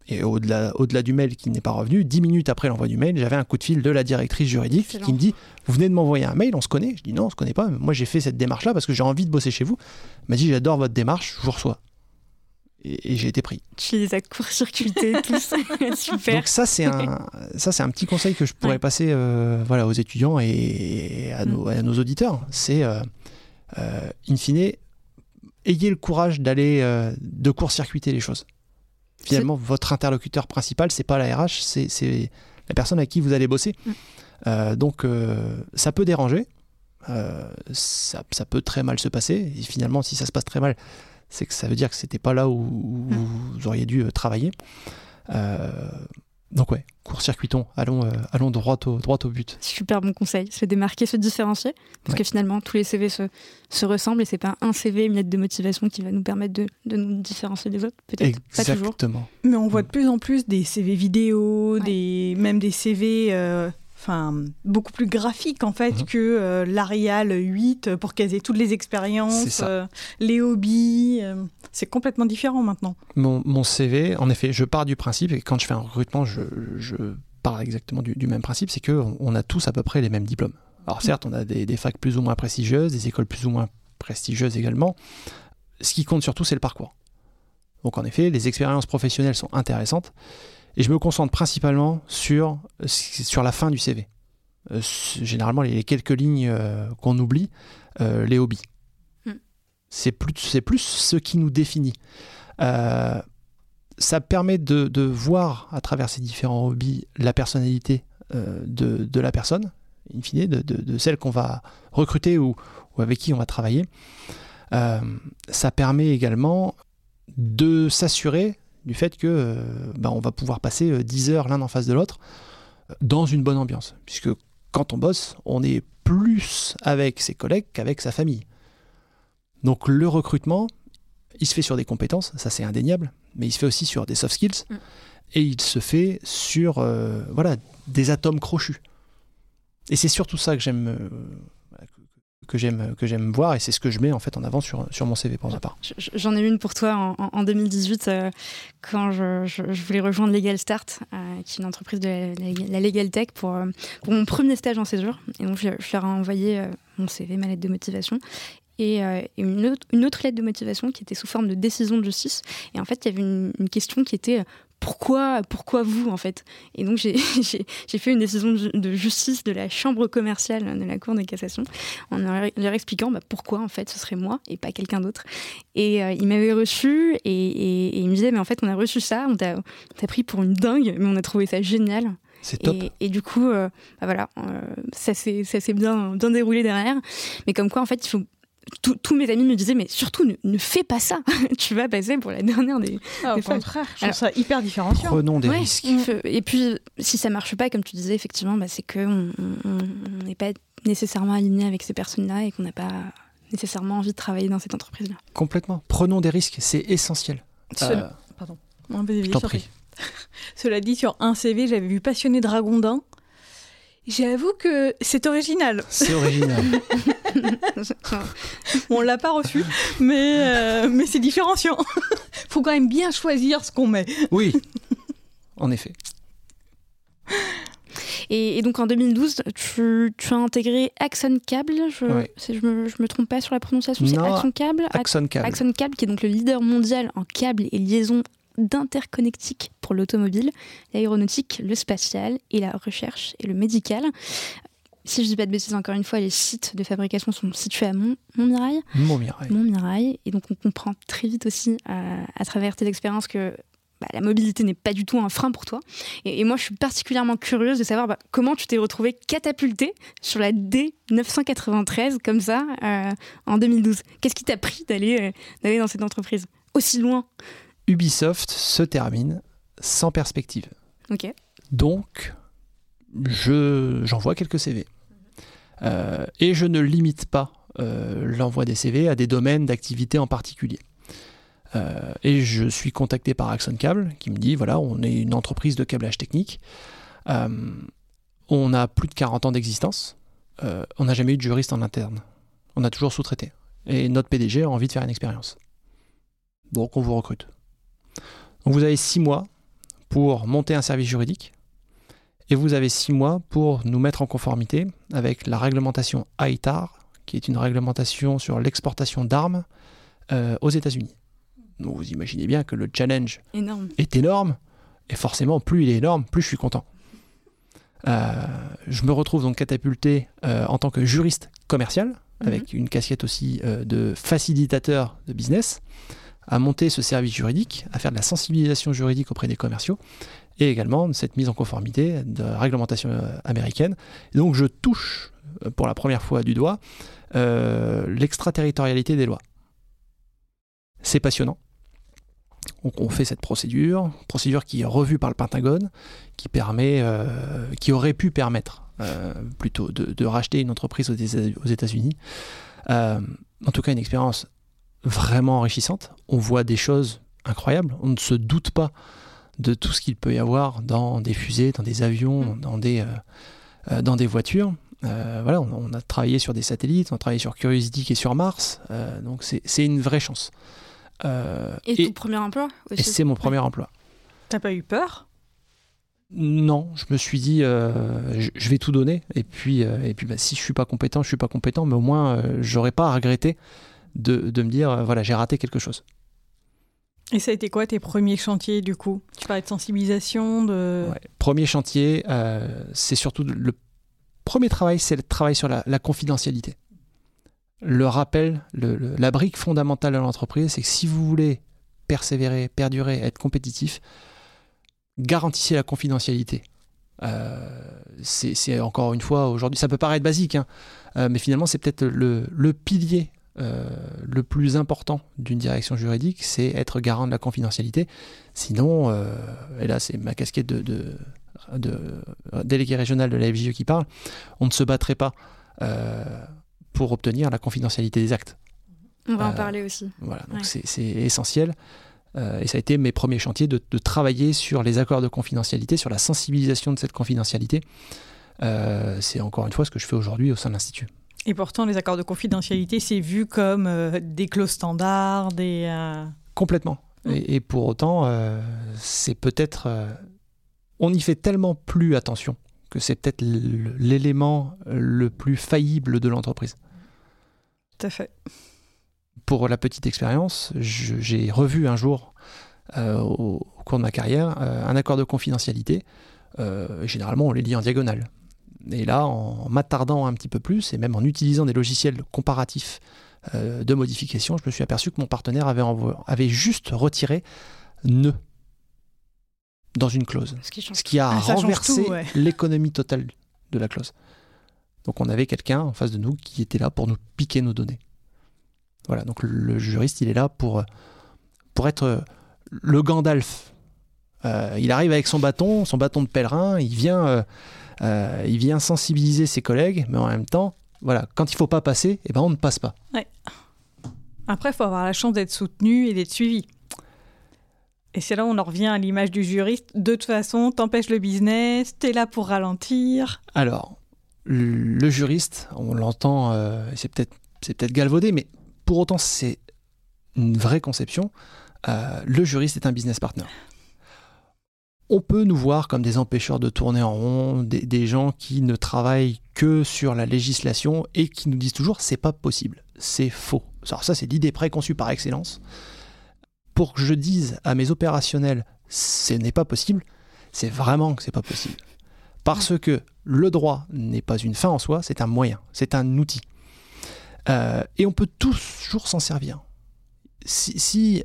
Et au-delà, au-delà du mail qui n'est pas revenu, dix minutes après l'envoi du mail, j'avais un coup de fil de la directrice juridique qui me dit Vous venez de m'envoyer un mail, on se connaît Je dis Non, on se connaît pas. Moi, j'ai fait cette démarche-là parce que j'ai envie de bosser chez vous. Elle m'a dit J'adore votre démarche, je vous reçois et, j'ai été pris. Tu les as court-circuités [LAUGHS] tous, [LAUGHS] super. Donc ça c'est un ça c'est un petit conseil que je pourrais passer euh, voilà aux étudiants et à, nos, à nos auditeurs. C'est euh, euh, in fine ayez le courage d'aller de court-circuiter les choses. Finalement votre interlocuteur principal c'est pas la RH c'est la personne avec qui vous allez bosser. Mm. donc ça peut déranger. Ça, ça, peut très mal se passer et finalement si ça se passe très mal c'est que ça veut dire que c'était pas là où, hmm. vous auriez dû euh, travailler. Euh, donc ouais, court-circuitons, allons, euh, allons droit, au, droit au but. Super bon conseil, se démarquer, se différencier, parce que finalement tous les CV se, se ressemblent et c'est pas un CV, une lettre de motivation qui va nous permettre de, de nous différencier des autres, peut-être Exactement. Mais on voit de plus en plus des CV vidéo, des, même des CV enfin beaucoup plus graphique en fait mhm. que euh, l'Arial 8 pour caser toutes les expériences, euh, les hobbies. Euh, c'est complètement différent maintenant. Mon, CV, en effet, je pars du principe, et quand je fais un recrutement, je, je pars exactement du, même principe, c'est qu'on on a tous à peu près les mêmes diplômes. Alors mm. certes, on a des, des, facs plus ou moins prestigieuses, des écoles plus ou moins prestigieuses également. Ce qui compte surtout, c'est le parcours. Donc en effet, les expériences professionnelles sont intéressantes, et je me concentre principalement sur, sur la fin du CV. Euh, généralement, les quelques lignes euh, qu'on oublie, euh, les hobbies. Hmm. C'est plus, plus ce qui nous définit. ça permet de, de, voir à travers ces différents hobbies la personnalité de, de, la personne, in fine, de, de celle qu'on va recruter ou, ou, avec qui on va travailler. ça permet également de s'assurer du fait que euh, bah, on va pouvoir passer 10 euh, heures l'un en face de l'autre dans une bonne ambiance. Puisque quand on bosse, on est plus avec ses collègues qu'avec sa famille. Donc le recrutement, il se fait sur des compétences, ça c'est indéniable, mais il se fait aussi sur des soft skills, mm. et il se fait sur euh, voilà, des atomes crochus. Et c'est surtout ça que j'aime euh, que j'aime que j'aime voir et c'est ce que je mets en fait en avant sur, sur mon CV pour ma part. J'en ai une pour toi en, 2018 euh, quand je, voulais rejoindre Legal Start, qui est une entreprise de la, Legal Tech pour, pour mon premier stage en césure. Et donc je, je leur ai envoyé mon CV, ma lettre de motivation et, euh, une, autre, une, autre, lettre de motivation qui était sous forme de décision de justice. Et en fait, il y avait une, question qui était euh, pourquoi, pourquoi vous en fait? Et donc [LAUGHS] j'ai fait une décision de justice de la chambre commerciale de la Cour de cassation en leur expliquant bah, pourquoi en fait ce serait moi et pas quelqu'un d'autre. Et euh, ils m'avaient reçu et, et, ils me disaient mais en fait on a reçu ça, on t'a pris pour une dingue, mais on a trouvé ça génial. C'est top. Et, du coup, bah, voilà, ça s'est bien, bien déroulé derrière. Mais comme quoi, en fait, il faut tous mes amis me disaient mais surtout ne, fais pas ça. [LAUGHS] Tu vas passer pour la dernière des, ah, au contraire je trouve ça hyper différenciant. Prenons des risques. et puis si ça marche pas comme tu disais effectivement bah, c'est que on n'est pas nécessairement aligné avec ces personnes là et qu'on n'a pas nécessairement envie de travailler dans cette entreprise là complètement. Prenons des risques c'est essentiel. Euh, pardon. [LAUGHS] Cela dit, sur un CV, j'avais vu passionné dragondin J'avoue que c'est original. C'est original. [LAUGHS] on l'a pas reçu, mais, euh, mais c'est différenciant. [LAUGHS] faut quand même bien choisir ce qu'on met. Oui, [LAUGHS] en effet. Et, donc en 2012, tu, as intégré Axon Cable, je, ne je, me, me trompe pas sur la prononciation, c'est Axon Cable? Axon Cable. Axon Cable, qui est donc le leader mondial en câbles et liaisons d'interconnectique pour l'automobile, l'aéronautique, le spatial et la recherche et le médical. Si je dis pas de bêtises, encore une fois, les sites de fabrication sont situés à Montmirail. Montmirail. Montmirail. Et donc on comprend très vite aussi euh, à travers tes expériences que bah, la mobilité n'est pas du tout un frein pour toi. Et, moi, je suis particulièrement curieuse de savoir bah, comment tu t'es retrouvée catapultée sur la D993 comme ça euh, en 2012. Qu'est-ce qui t'a pris d'aller euh, d'aller dans cette entreprise? Aussi loin Ubisoft se termine sans perspective. Donc, j'envoie quelques CV. Euh, et je ne limite pas euh, l'envoi des CV à des domaines d'activité en particulier. Euh, et je suis contacté par Axon Cable qui me dit voilà, on est une entreprise de câblage technique. on a plus de 40 ans d'existence. on n'a jamais eu de juriste en interne. On a toujours sous-traité. Et notre PDG a envie de faire une expérience. Donc on vous recrute. Donc vous avez six mois pour monter un service juridique et vous avez six mois pour nous mettre en conformité avec la réglementation ITAR, qui est une réglementation sur l'exportation d'armes euh, aux États-Unis. Donc vous imaginez bien que le challenge est énorme, et forcément, plus il est énorme, plus je suis content. Euh, je me retrouve donc catapulté euh, en tant que juriste commercial, avec mhm. une casquette aussi de facilitateur de business à monter ce service juridique, à faire de la sensibilisation juridique auprès des commerciaux, et également cette mise en conformité de réglementation euh, américaine. donc je touche euh, pour la première fois du doigt euh, l'extraterritorialité des lois. C'est passionnant. Donc on fait cette procédure, procédure qui est revue par le Pentagone, qui permet, qui aurait pu permettre plutôt de, racheter une entreprise aux États-Unis. en tout cas, une expérience vraiment enrichissante. On voit des choses incroyables. On ne se doute pas de tout ce qu'il peut y avoir dans des fusées, dans des avions, mm. dans des, euh, euh, dans des voitures. Euh, voilà, on, a travaillé sur des satellites, on a travaillé sur Curiosity qui est sur Mars, donc c'est une vraie chance. et, ton premier emploi Et c'est mon premier emploi. T'as pas eu peur? Non, je me suis dit, je, vais tout donner. Et puis, et puis bah, si je suis pas compétent, je suis pas compétent, mais au moins, j'aurais pas à regretter de, me dire, euh, voilà, j'ai raté quelque chose. Et ça a été quoi tes premiers chantiers du coup? Tu parlais de sensibilisation, de... Premier chantier, euh, c'est surtout le premier travail, c'est le travail sur la, confidentialité. Le rappel, la brique fondamentale de l'entreprise, c'est que si vous voulez persévérer, perdurer, être compétitif, garantissez la confidentialité. Euh, c'est encore une fois aujourd'hui, ça peut paraître basique, hein, mais finalement c'est peut-être le, le, pilier euh, le plus important d'une direction juridique, c'est être garant de la confidentialité. Sinon, euh, et là c'est ma casquette de, de, délégué régional de la FGE qui parle, on ne se battrait pas pour obtenir la confidentialité des actes. On va en parler aussi. Voilà, donc c'est essentiel. et ça a été mes premiers chantiers de, de, travailler sur les accords de confidentialité, sur la sensibilisation de cette confidentialité. c'est encore une fois ce que je fais aujourd'hui au sein de l'Institut. Et pourtant, les accords de confidentialité, c'est vu comme euh, des clauses standards, des... Euh, Complètement. Mm. Et, pour autant, euh, c'est peut-être... on y fait tellement plus attention que c'est peut-être l'élément le plus faillible de l'entreprise. Tout à fait. Pour la petite expérience, j'ai revu un jour, au, cours de ma carrière, un accord de confidentialité. généralement, on les lit en diagonale. Et là, en m'attardant un petit peu plus, et même en utilisant des logiciels comparatifs euh, de modification, je me suis aperçu que mon partenaire avait, avait juste retiré ne dans une clause. Ce qui, a ah, renversé l'économie totale de la clause. Donc on avait quelqu'un en face de nous qui était là pour nous piquer nos données. Voilà, donc le juriste, il est là pour, pour être le Gandalf. Euh, il arrive avec son bâton, son bâton de pèlerin, il vient... Euh, euh, il vient sensibiliser ses collègues, mais en même temps, voilà, quand il faut pas passer, eh ben on ne passe pas. Après, il faut avoir la chance d'être soutenu et d'être suivi. Et c'est là où on en revient à l'image du juriste. De toute façon, t'empêches le business, t'es là pour ralentir. Alors, le juriste, on l'entend, euh, c'est peut-être c'est peut-être galvaudé, mais pour autant, c'est une vraie conception. Euh, le juriste est un business partner on peut nous voir comme des empêcheurs de tourner en rond, des, gens qui ne travaillent que sur la législation et qui nous disent toujours c'est pas possible, c'est faux. Alors ça c'est l'idée préconçue par excellence. Pour que je dise à mes opérationnels ce n'est pas possible, c'est vraiment que c'est pas possible. Parce que le droit n'est pas une fin en soi, c'est un moyen, c'est un outil. Euh, et on peut toujours s'en servir. si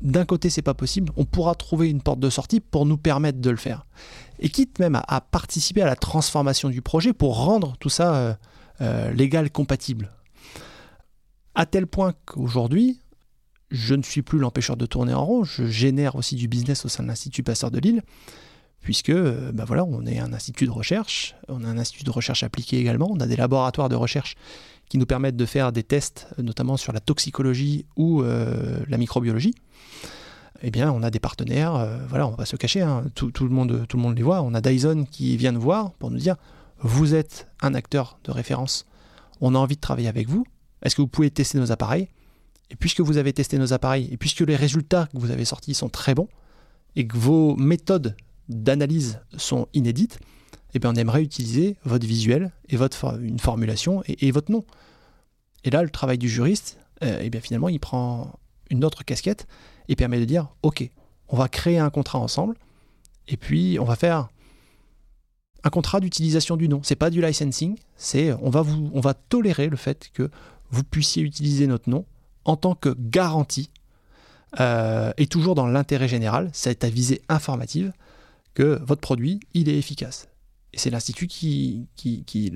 d'un côté c'est pas possible, on pourra trouver une porte de sortie pour nous permettre de le faire. Et quitte même à, participer à la transformation du projet pour rendre tout ça euh, euh, légal, compatible. À tel point qu'aujourd'hui, je ne suis plus l'empêcheur de tourner en rond, je génère aussi du business au sein de l'Institut Pasteur de Lille, puisque ben voilà, on est un institut de recherche, on a un institut de recherche appliqué également, on a des laboratoires de recherche qui nous permettent de faire des tests, notamment sur la toxicologie ou la microbiologie eh bien, on a des partenaires, euh, voilà, on va pas se cacher, hein, tout, le monde, tout le monde les voit. On a Dyson qui vient nous voir pour nous dire vous êtes un acteur de référence, on a envie de travailler avec vous. Est-ce que vous pouvez tester nos appareils? Et puisque vous avez testé nos appareils, et puisque les résultats que vous avez sortis sont très bons, et que vos méthodes d'analyse sont inédites, eh bien, on aimerait utiliser votre visuel et votre une formulation et, votre nom. Et là, le travail du juriste, euh, eh bien, finalement, il prend une autre casquette et permet de dire ok, on va créer un contrat ensemble et puis on va faire un contrat d'utilisation du nom. C'est pas du licensing, c'est on va tolérer le fait que vous puissiez utiliser notre nom en tant que garantie euh, et toujours dans l'intérêt général, c'est à visée informative que votre produit il est efficace. Et c'est l'institut qui, qui, qui,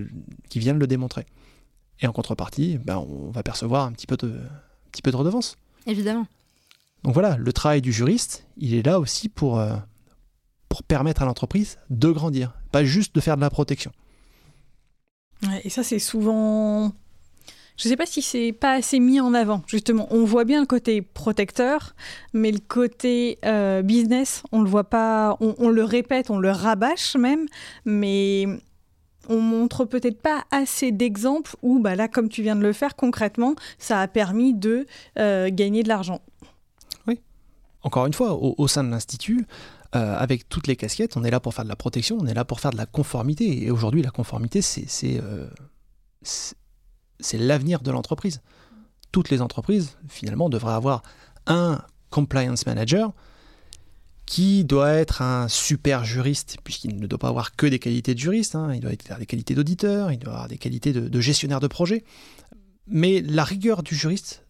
qui, vient de le démontrer. Et en contrepartie, ben, on va percevoir un petit peu de, un petit peu de redevance. Évidemment. Donc voilà, le travail du juriste, il est là aussi pour, euh, pour permettre à l'entreprise de grandir, pas juste de faire de la protection. et ça, c'est souvent. Je ne sais pas si c'est pas assez mis en avant, justement. On voit bien le côté protecteur, mais le côté euh, business, on le voit pas, on, le répète, on le rabâche même, mais on montre peut-être pas assez d'exemples où, bah là, comme tu viens de le faire concrètement, ça a permis de euh, gagner de l'argent encore une fois, au, sein de l'Institut, euh, avec toutes les casquettes, on est là pour faire de la protection, on est là pour faire de la conformité. Et aujourd'hui, la conformité, euh, c'est l'avenir de l'entreprise. Toutes les entreprises, finalement, devraient avoir un compliance manager qui doit être un super juriste, puisqu'il ne doit pas avoir que des qualités de juriste, hein. il doit avoir des qualités d'auditeur, il doit avoir des qualités de gestionnaire de projet. Mais la rigueur du juriste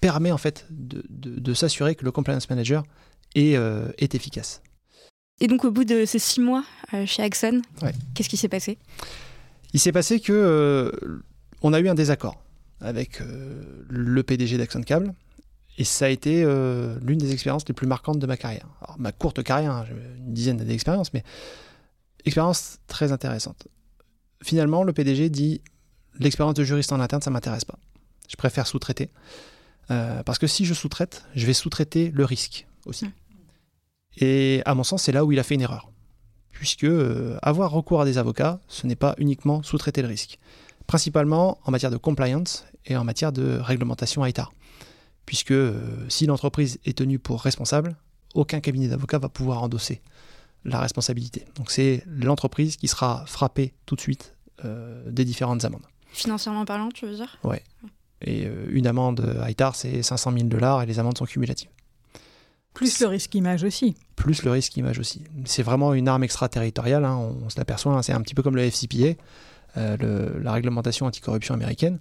permet en fait de, s'assurer que le compliance manager est, euh, est, efficace. Et donc au bout de ces six mois euh, chez Axon, qu'est-ce qui s'est passé? Il s'est passé que euh, on a eu un désaccord avec le PDG d'Axon Cable. Et ça a été l'une des expériences les plus marquantes de ma carrière. Alors, ma courte carrière, hein, une dizaine d'années d'expérience, mais expérience très intéressante. Finalement, le PDG dit l'expérience de juriste en interne, ça m'intéresse pas. Je préfère sous-traiter. Euh, parce que si je sous-traite, je vais sous-traiter le risque aussi. Et à mon sens, c'est là où il a fait une erreur. Puisque euh, avoir recours à des avocats, ce n'est pas uniquement sous-traiter le risque. Principalement en matière de compliance et en matière de réglementation ITAR. Puisque euh, si l'entreprise est tenue pour responsable, aucun cabinet d'avocats va pouvoir endosser la responsabilité. Donc c'est l'entreprise qui sera frappée tout de suite des différentes amendes. Financièrement parlant, tu veux dire? Ouais. Et euh, une amende ITAR, c'est 500 000 dollars et les amendes sont cumulatives. Plus le risque image aussi. Plus le risque image aussi. C'est vraiment une arme extraterritoriale, hein, on, se l'aperçoit, hein, c'est un petit peu comme le FCPA, euh, la réglementation anticorruption américaine.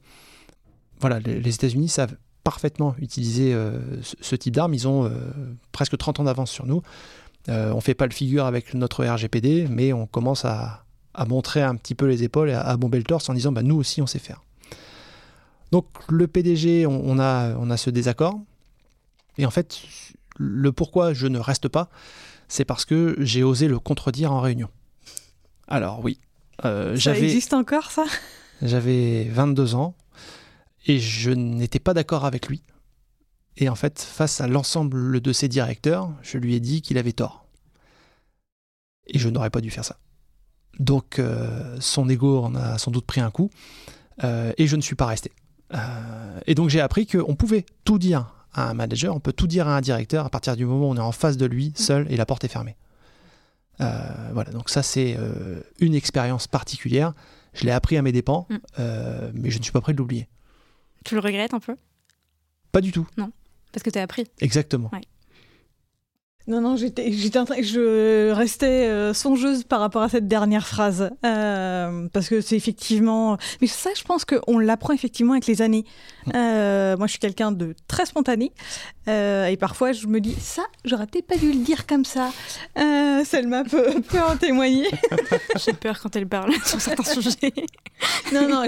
Voilà, les, États-Unis savent parfaitement utiliser euh, ce, type d'arme, ils ont presque 30 ans d'avance sur nous. on ne fait pas le figure avec notre RGPD, mais on commence à, montrer un petit peu les épaules et à, à bomber le torse en disant bah, nous aussi on sait faire. Donc le PDG, on, a, on a ce désaccord. Et en fait, le pourquoi je ne reste pas, c'est parce que j'ai osé le contredire en réunion. Alors oui. Euh, ça existe encore ça? J'avais 22 ans et je n'étais pas d'accord avec lui. Et en fait, face à l'ensemble de ses directeurs, je lui ai dit qu'il avait tort. Et je n'aurais pas dû faire ça. Donc euh, son ego en a sans doute pris un coup euh, et je ne suis pas resté. Et donc j'ai appris qu'on pouvait tout dire à un manager, on peut tout dire à un directeur à partir du moment où on est en face de lui, seul, et la porte est fermée. Euh, voilà, donc ça c'est euh, une expérience particulière. Je l'ai appris à mes dépens, mm. mais je ne suis pas prêt de l'oublier. Tu le regrettes un peu? Pas du tout. Non, parce que tu as appris. Exactement. Non, non, j'étais, je restais euh, songeuse par rapport à cette dernière phrase. Euh, parce que c'est effectivement. Mais ça, je pense qu'on l'apprend effectivement avec les années. Mm. Euh, moi, je suis quelqu'un de très spontané. et parfois, je me dis, ça, j'aurais peut-être pas dû le dire comme ça. Selma peut, peut en témoigner. [LAUGHS] J'ai peur quand elle parle sur certains [LAUGHS] sujets. non, non,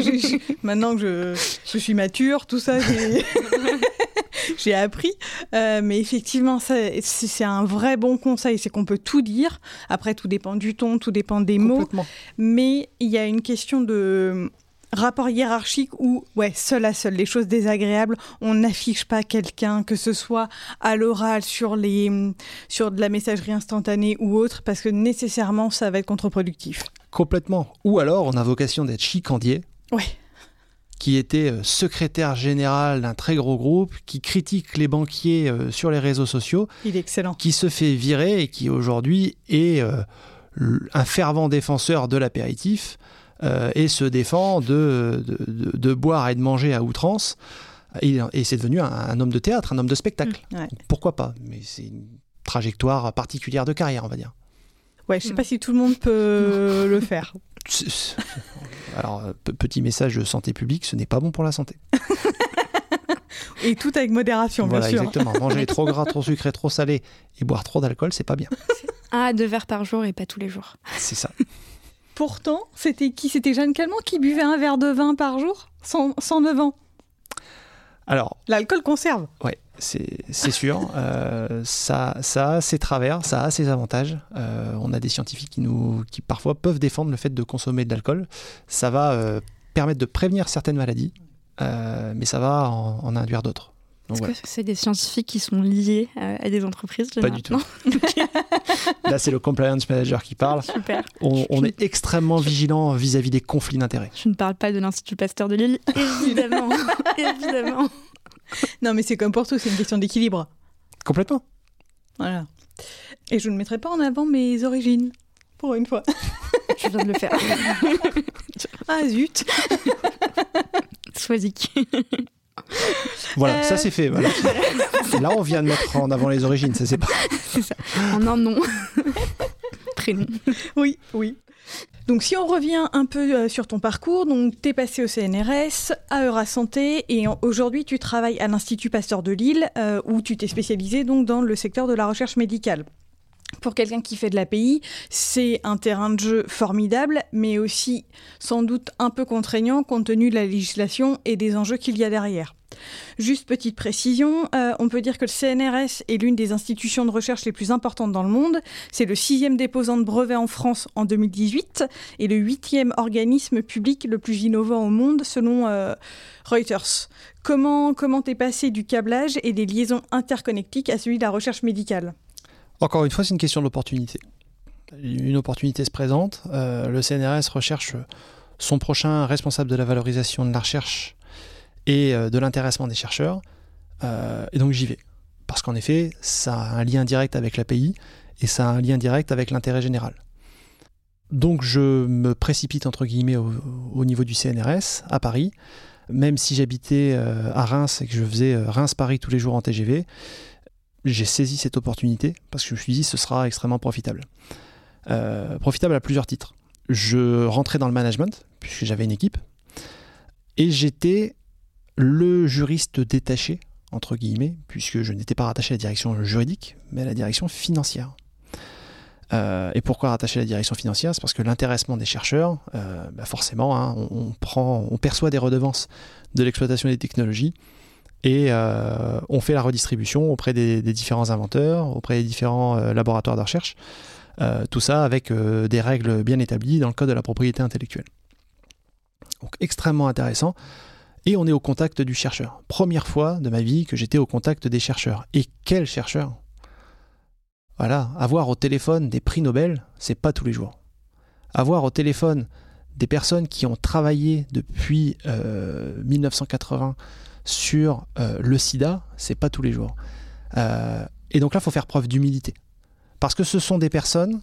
maintenant que je, je, suis mature, tout ça, j'ai [LAUGHS] [LAUGHS] appris. mais effectivement, c'est un vrai bon conseil, c'est qu'on peut tout dire. Après, tout dépend du ton, tout dépend des mots. Mais il y a une question de rapport hiérarchique où, ouais, seul à seul, les choses désagréables, on n'affiche pas quelqu'un, que ce soit à l'oral, sur, les, sur de la messagerie instantanée ou autre, parce que nécessairement, ça va être contre-productif. Complètement. Ou alors, on a vocation d'être chicandier. Ouais qui était euh, secrétaire général d'un très gros groupe, qui critique les banquiers euh, sur les réseaux sociaux. Il est excellent. Qui se fait virer et qui aujourd'hui est euh, un fervent défenseur de l'apéritif et se défend de, de, boire et de manger à outrance. Et, c'est devenu un, homme de théâtre, un homme de spectacle. Mmh, Pourquoi pas? Mais c'est une trajectoire particulière de carrière, on va dire. Ouais, je sais pas si tout le monde peut le faire. [LAUGHS] Alors, euh, petit message de santé publique, ce n'est pas bon pour la santé. [LAUGHS] Et tout avec modération, bien sûr. exactement. Manger [LAUGHS] trop gras, trop sucré, trop salé et boire trop d'alcool, c'est pas bien. Un à deux verres par jour et pas tous les jours. C'est ça. Pourtant, c'était qui? C'était Jeanne Calment qui buvait un verre de vin par jour, 109 ans. Alors. L'alcool conserve. Ouais c'est sûr. [LAUGHS] Euh, ça, ça a ses travers, ça a ses avantages. Euh, on a des scientifiques qui, nous, qui parfois peuvent défendre le fait de consommer de l'alcool. Ça va euh, permettre de prévenir certaines maladies, mais ça va en, induire d'autres. Est-ce que c'est des scientifiques qui sont liés à des entreprises Pas du tout. [LAUGHS] [LAUGHS] Là, c'est le compliance manager qui parle. Super. On, est extrêmement vigilant vis-à-vis -vis des conflits d'intérêts. Je ne parle pas de l'Institut Pasteur de Lille, évidemment. évidemment [LAUGHS] non, mais c'est comme pour tout, c'est une question d'équilibre. Complètement. Voilà. Et je ne mettrai pas en avant mes origines, pour une fois. je viens de le faire. [LAUGHS] ah zut [LAUGHS] Soisic. Voilà, ça c'est fait. Là, on vient de mettre en avant les origines, ça c'est pas. C'est ça. En un nom. Prénom. Oui, oui. Donc si on revient un peu euh, sur ton parcours, donc tu passé au CNRS, à Eura Santé et aujourd'hui tu travailles à l'Institut Pasteur de Lille euh, où tu t'es spécialisé donc dans le secteur de la recherche médicale. Pour quelqu'un qui fait de l'API, c'est un terrain de jeu formidable, mais aussi sans doute un peu contraignant compte tenu de la législation et des enjeux qu'il y a derrière. Juste petite précision, euh, on peut dire que le CNRS est l'une des institutions de recherche les plus importantes dans le monde. C'est le sixième déposant de brevets en France en 2018 et le huitième organisme public le plus innovant au monde selon euh, Reuters. Comment comment passé du câblage et des liaisons interconnectiques à celui de la recherche médicale? Encore une fois, c'est une question d'opportunité. Une opportunité se présente. Euh, le CNRS recherche son prochain responsable de la valorisation de la recherche et euh, de l'intéressement des chercheurs. Euh, et donc j'y vais. Parce qu'en effet, ça a un lien direct avec l'API et ça a un lien direct avec l'intérêt général. Donc je me précipite entre guillemets au, niveau du CNRS à Paris, même si j'habitais à Reims et que je faisais Reims-Paris tous les jours en TGV, j'ai saisi cette opportunité parce que je me suis dit ce sera extrêmement profitable. profitable à plusieurs titres. Je rentrais dans le management puisque j'avais une équipe et j'étais le juriste détaché, entre guillemets, puisque je n'étais pas rattaché à la direction juridique, mais à la direction financière. Euh, et pourquoi rattacher à la direction financière? C'est parce que l'intéressement des chercheurs, euh, bah forcément, hein, on, prend, on perçoit des redevances de l'exploitation des technologies et euh, on fait la redistribution auprès des, différents inventeurs, auprès des différents laboratoires de recherche. tout ça avec des règles bien établies dans le code de la propriété intellectuelle. Donc extrêmement intéressant et on est au contact du chercheur. Première fois de ma vie que j'étais au contact des chercheurs. Et quels chercheurs Voilà, avoir au téléphone des prix Nobel, c'est pas tous les jours. Avoir au téléphone des personnes qui ont travaillé depuis 1980 euh, sur euh, le sida, c'est pas tous les jours. Euh, et donc là, il faut faire preuve d'humilité. Parce que ce sont des personnes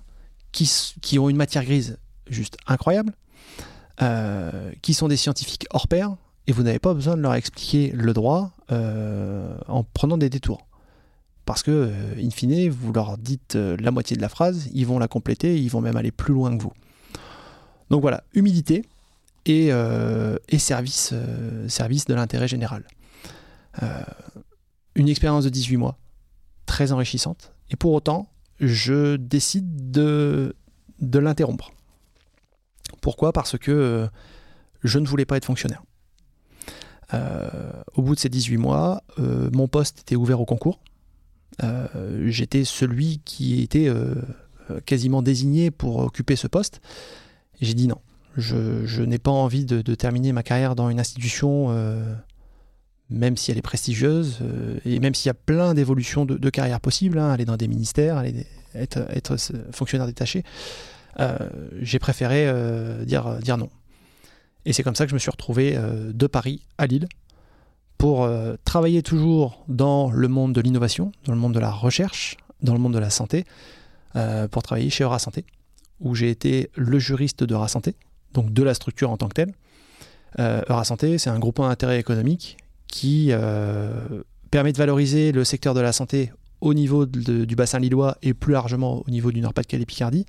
qui, qui ont une matière grise juste incroyable, qui sont des scientifiques hors pair, et vous n'avez pas besoin de leur expliquer le droit euh, en prenant des détours. Parce que, euh, in fine, vous leur dites euh, la moitié de la phrase, ils vont la compléter, ils vont même aller plus loin que vous. Donc voilà, humilité et, et service, service de l'intérêt général. une expérience de 18 mois, très enrichissante, et pour autant, je décide de, de l'interrompre. Pourquoi? Parce que je ne voulais pas être fonctionnaire. Euh, au bout de ces 18 mois, euh, mon poste était ouvert au concours. Euh, j'étais celui qui était quasiment désigné pour occuper ce poste. J'ai dit non. Je, n'ai pas envie de, terminer ma carrière dans une institution, même si elle est prestigieuse, et même s'il y a plein d'évolutions de, carrière possibles, hein, aller dans des ministères, être, fonctionnaire détaché. J'ai préféré dire, dire non. Et c'est comme ça que je me suis retrouvé euh, de Paris à Lille pour euh, travailler toujours dans le monde de l'innovation, dans le monde de la recherche, dans le monde de la santé, euh, pour travailler chez Eura Santé, où j'ai été le juriste de Santé, donc de la structure en tant que telle. Eura Santé, c'est un groupement d'intérêt économique qui permet de valoriser le secteur de la santé au niveau du bassin lillois et plus largement au niveau du Nord-Pas-de-Calais-Picardie,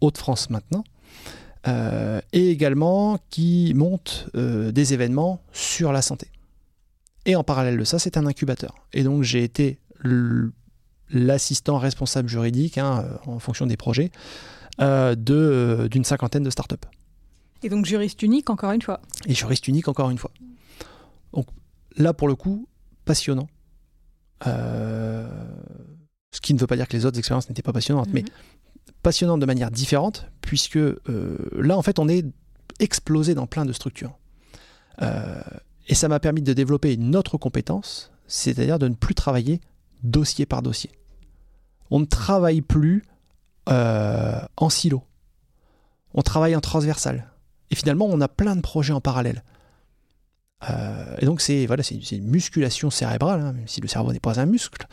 Haute-France maintenant. Euh, et également qui monte euh, des événements sur la santé. Et en parallèle de ça, c'est un incubateur. Et donc j'ai été l'assistant responsable juridique, hein, euh, en fonction des projets, d'une cinquantaine de startups. Et donc juriste unique encore une fois. Et juriste unique encore une fois. Donc là, pour le coup, passionnant. ce qui ne veut pas dire que les autres expériences n'étaient pas passionnantes, mais mhm passionnante de manière différente, puisque euh, là, en fait, on est explosé dans plein de structures. Euh, et ça m'a permis de développer une autre compétence, c'est-à-dire de ne plus travailler dossier par dossier. On ne travaille plus euh, en silo. On travaille en transversal. Et finalement, on a plein de projets en parallèle. et donc, c'est voilà, une musculation cérébrale, hein, même si le cerveau n'est pas un muscle.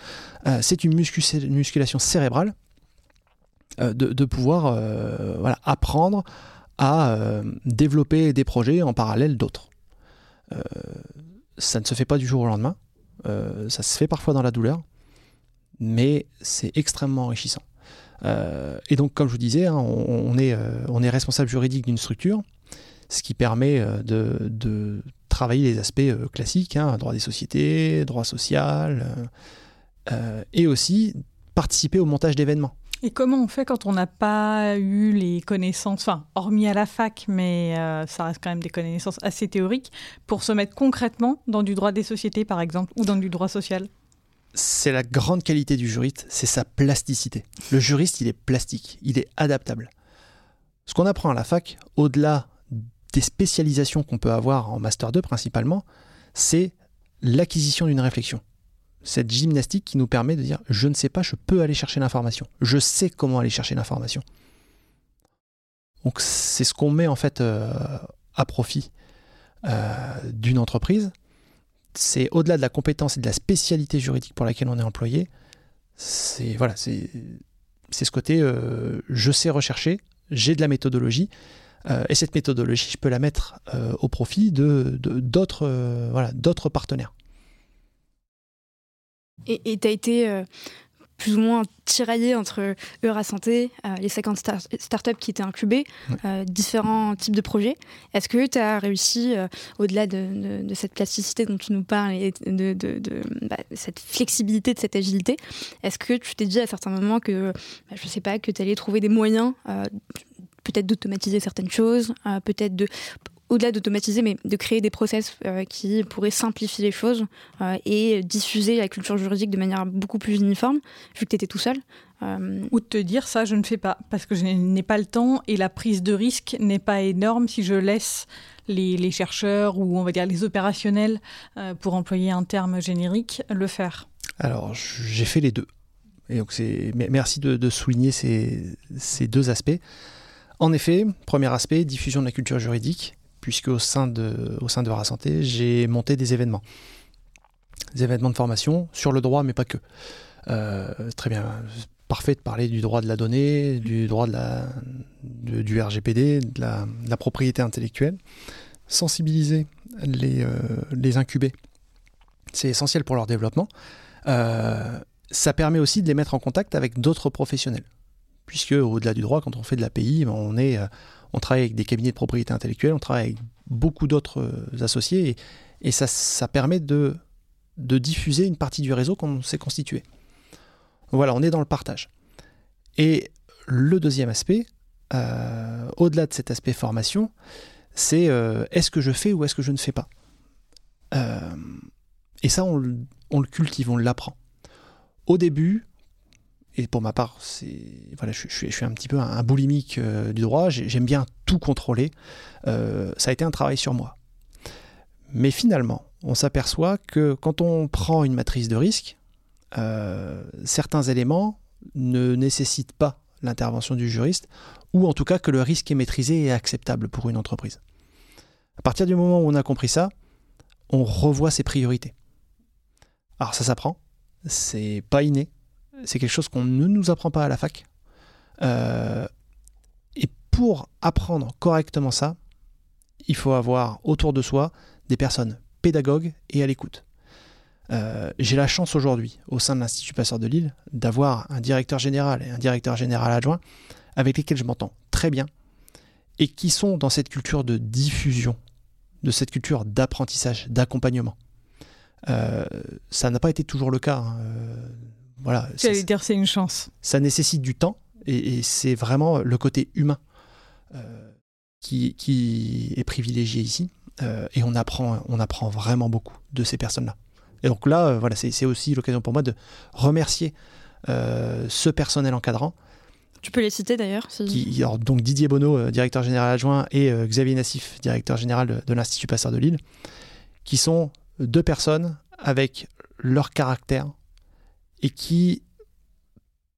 c'est une musculation cérébrale euh, de, pouvoir euh, apprendre à euh, développer des projets en parallèle d'autres. ça ne se fait pas du jour au lendemain, ça se fait parfois dans la douleur, mais c'est extrêmement enrichissant. Et donc, comme je vous disais, hein, on, est, on est responsable juridique d'une structure, ce qui permet de, travailler les aspects classiques, hein, droit des sociétés, droit social, et aussi participer au montage d'événements. Et comment on fait quand on n'a pas eu les connaissances, enfin, hormis à la fac, mais euh, ça reste quand même des connaissances assez théoriques, pour se mettre concrètement dans du droit des sociétés, par exemple, ou dans du droit social? C'est la grande qualité du juriste, c'est sa plasticité. Le juriste, il est plastique, il est adaptable. Ce qu'on apprend à la fac, au-delà des spécialisations qu'on peut avoir en Master 2 principalement, c'est l'acquisition d'une réflexion cette gymnastique qui nous permet de dire je ne sais pas, je peux aller chercher l'information. Je sais comment aller chercher l'information. Donc c'est ce qu'on met en fait euh, à profit euh, d'une entreprise. C'est au-delà de la compétence et de la spécialité juridique pour laquelle on est employé. C'est voilà, c'est ce côté euh, je sais rechercher, j'ai de la méthodologie. et cette méthodologie, je peux la mettre au profit de d'autres voilà, partenaires. Et tu as été euh, plus ou moins tiraillé entre Eura Santé, euh, les 50 startups qui étaient incubées, euh, différents types de projets. Est-ce que tu as réussi, au-delà de, cette plasticité dont tu nous parles et de, bah, cette flexibilité, de cette agilité, est-ce que tu t'es dit à certains moments que, bah, je sais pas, que tu allais trouver des moyens peut-être d'automatiser certaines choses, peut-être de au-delà d'automatiser, mais de créer des process euh, qui pourraient simplifier les choses euh, et diffuser la culture juridique de manière beaucoup plus uniforme, vu que tu étais tout seul. Euh, Ou de te dire ça, je ne fais pas, parce que je n'ai pas le temps et la prise de risque n'est pas énorme si je laisse les, chercheurs ou on va dire les opérationnels, pour employer un terme générique, le faire. Alors, j'ai fait les deux. Et donc, merci de, de souligner ces, ces deux aspects. En effet, premier aspect, diffusion de la culture juridique puisque au sein de, au sein j'ai monté des événements. Des événements de formation sur le droit, mais pas que. Euh, très bien, parfait de parler du droit de la donnée, du droit de la, du RGPD, de la, propriété intellectuelle. Sensibiliser les, euh, les incubés, c'est essentiel pour leur développement. Euh, ça permet aussi de les mettre en contact avec d'autres professionnels. Puisque au-delà du droit, quand on fait de l'API, on est on travaille avec des cabinets de propriété intellectuelle, on travaille avec beaucoup d'autres euh, associés, et, ça, permet de, diffuser une partie du réseau qu'on s'est constitué. Voilà, on est dans le partage. Et le deuxième aspect, euh, au-delà de cet aspect formation, c'est euh, est-ce que je fais ou est-ce que je ne fais pas? Et ça, on, on, le cultive, on l'apprend. Au début, et pour ma part, c'est voilà, je, suis un petit peu un, boulimique euh, du droit. J'aime bien tout contrôler. Euh, ça a été un travail sur moi. Mais finalement, on s'aperçoit que quand on prend une matrice de risque, euh, certains éléments ne nécessitent pas l'intervention du juriste, ou en tout cas que le risque est maîtrisé et acceptable pour une entreprise. À partir du moment où on a compris ça, on revoit ses priorités. Alors ça s'apprend, c'est pas inné, c'est quelque chose qu'on ne nous apprend pas à la fac. Euh, et pour apprendre correctement ça, il faut avoir autour de soi des personnes pédagogues et à l'écoute. Euh, j'ai la chance aujourd'hui, au sein de l'Institut Passeur de Lille, d'avoir un directeur général et un directeur général adjoint avec lesquels je m'entends très bien et qui sont dans cette culture de diffusion, de cette culture d'apprentissage, d'accompagnement. Euh, ça n'a pas été toujours le cas. Hein voilà. J'allais dire c'est une chance. Ça nécessite du temps et, c'est vraiment le côté humain euh, qui, est privilégié ici euh, et on apprend, on apprend vraiment beaucoup de ces personnes-là. Et donc là, euh, voilà, c'est aussi l'occasion pour moi de remercier ce personnel encadrant. Tu peux les citer d'ailleurs Donc Didier Bonneau, directeur général adjoint, et Xavier Nassif, directeur général de, de l'Institut Pasteur de Lille, qui sont deux personnes avec leur caractère, et qui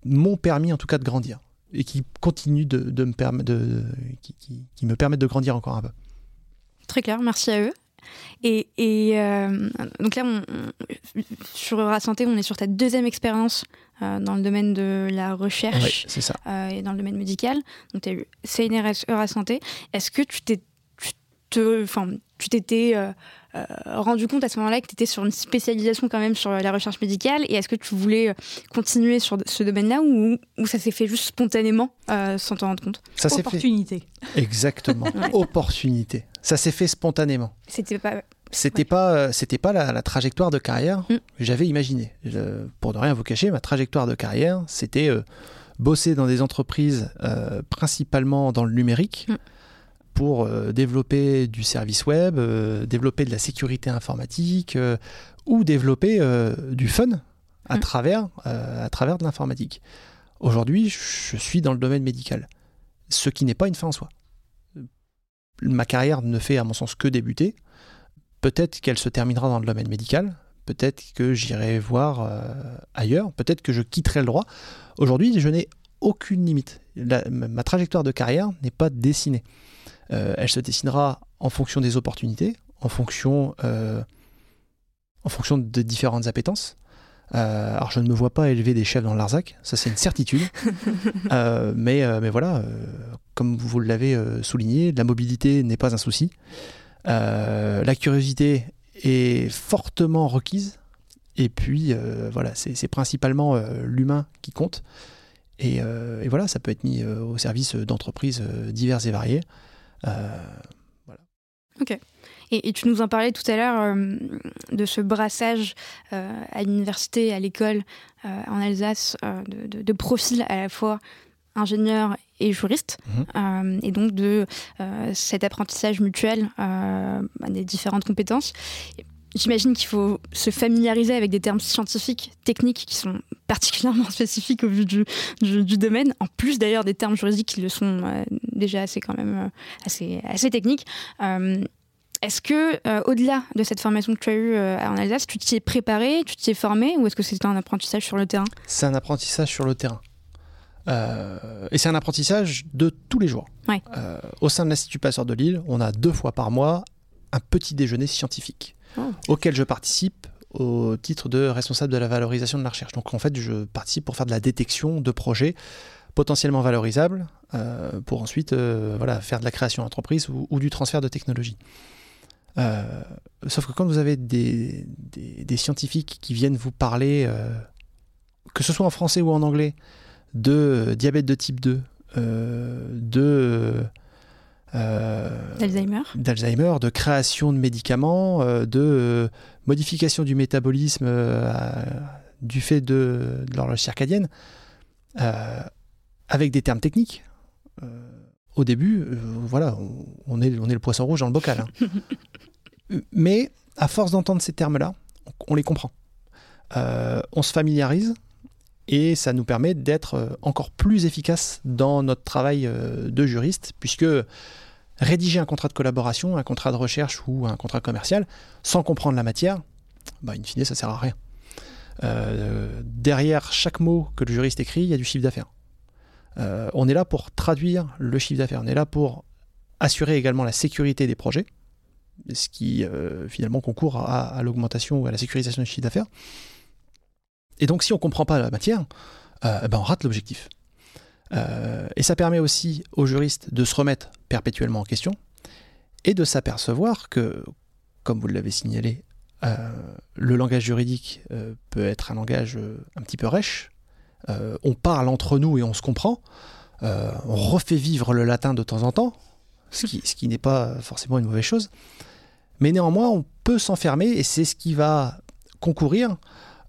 m'ont permis en tout cas de grandir et qui continuent de, me permettre de, qui, me permettent de grandir encore un peu. Très clair, merci à eux. Et, euh, donc là, on, sur Eura Santé, on est sur ta deuxième expérience euh, dans le domaine de la recherche ça. Euh, et dans le domaine médical. Donc tu as eu CNRS Eura Santé. Est-ce que tu t'es, tu t'étais rendu compte à ce moment-là que tu étais sur une spécialisation quand même sur la recherche médicale et est-ce que tu voulais euh, continuer sur ce domaine-là ou, ça s'est fait juste spontanément euh, sans t'en rendre compte? Ça Opportunité. Exactement. [LAUGHS] Opportunité. Ça s'est fait spontanément. C'était pas c'était pas c'était pas la, trajectoire de carrière mm. que j'avais imaginée. pour ne rien vous cacher, ma trajectoire de carrière, c'était bosser dans des entreprises principalement dans le numérique. Mm. Pour développer du service web, développer de la sécurité informatique ou développer du fun à, mm. travers, à travers de l'informatique. Aujourd'hui, je suis dans le domaine médical, ce qui n'est pas une fin en soi. Ma carrière ne fait, à mon sens, que débuter. Peut-être qu'elle se terminera dans le domaine médical, peut-être que j'irai voir euh, ailleurs, peut-être que je quitterai le droit. Aujourd'hui, je n'ai aucune limite. ma trajectoire de carrière n'est pas dessinée. Euh, elle se dessinera en fonction des opportunités, en fonction, euh, en fonction de différentes appétences. Euh, alors je ne me vois pas élever des chefs dans Larzac, ça c'est une certitude. [LAUGHS] Mais, mais voilà, comme vous l'avez souligné, la mobilité n'est pas un souci. la curiosité est fortement requise. Et puis voilà, c'est principalement l'humain qui compte. Et, et, voilà, ça peut être mis au service d'entreprises diverses et variées. Voilà. Ok. Et, tu nous en parlais tout à l'heure euh, de ce brassage euh, à l'université, à l'école, euh, en Alsace, de, profils à la fois ingénieurs et juristes, mhm. et donc de cet apprentissage mutuel des différentes compétences. J'imagine qu'il faut se familiariser avec des termes scientifiques, techniques, qui sont particulièrement [LAUGHS] spécifiques au vu du, du, domaine, en plus d'ailleurs des termes juridiques qui le sont déjà assez quand même assez, assez techniques. Est-ce que, euh, au-delà de cette formation que tu as eue euh, en Alsace, tu t'y es préparé, tu t'y es formé, ou est-ce que c'était un apprentissage sur le terrain? C'est un apprentissage sur le terrain. Euh, et c'est un apprentissage de tous les jours. au sein de l'Institut Passeur de Lille, on a deux fois par mois un petit déjeuner scientifique oh. auquel je participe au titre de responsable de la valorisation de la recherche. Donc en fait, je participe pour faire de la détection de projets potentiellement valorisables pour ensuite voilà, faire de la création d'entreprise ou, du transfert de technologie. Euh, sauf que quand vous avez des, scientifiques qui viennent vous parler, euh, que ce soit en français ou en anglais, de diabète de type 2, euh, de d'Alzheimer. d'Alzheimer, de création de médicaments, de modification du métabolisme du fait de, de l'horloge circadienne, avec des termes techniques au début, euh, voilà, on est, on est le poisson rouge dans le bocal. Hein. [LAUGHS] Mais à force d'entendre ces termes-là, on les comprend. Euh, on se familiarise et ça nous permet d'être euh, encore plus efficace dans notre travail de juriste, puisque rédiger un contrat de collaboration, un contrat de recherche ou un contrat commercial, sans comprendre la matière, bah, in fine, ça sert à rien. derrière chaque mot que le juriste écrit, il y a du chiffre d'affaires. Euh, on est là pour traduire le chiffre d'affaires, on est là pour assurer également la sécurité des projets, ce qui euh, finalement concourt à, l'augmentation ou à la sécurisation du chiffre d'affaires. Et donc si on ne comprend pas la matière, euh, eh ben on rate l'objectif. et ça permet aussi aux juristes de se remettre perpétuellement en question et de s'apercevoir que, comme vous l'avez signalé, le langage juridique peut être un langage un petit peu rêche, euh, on parle entre nous et on se comprend. Euh, on refait vivre le latin de temps en temps, ce qui, n'est pas forcément une mauvaise chose. Mais néanmoins, on peut s'enfermer et c'est ce qui va concourir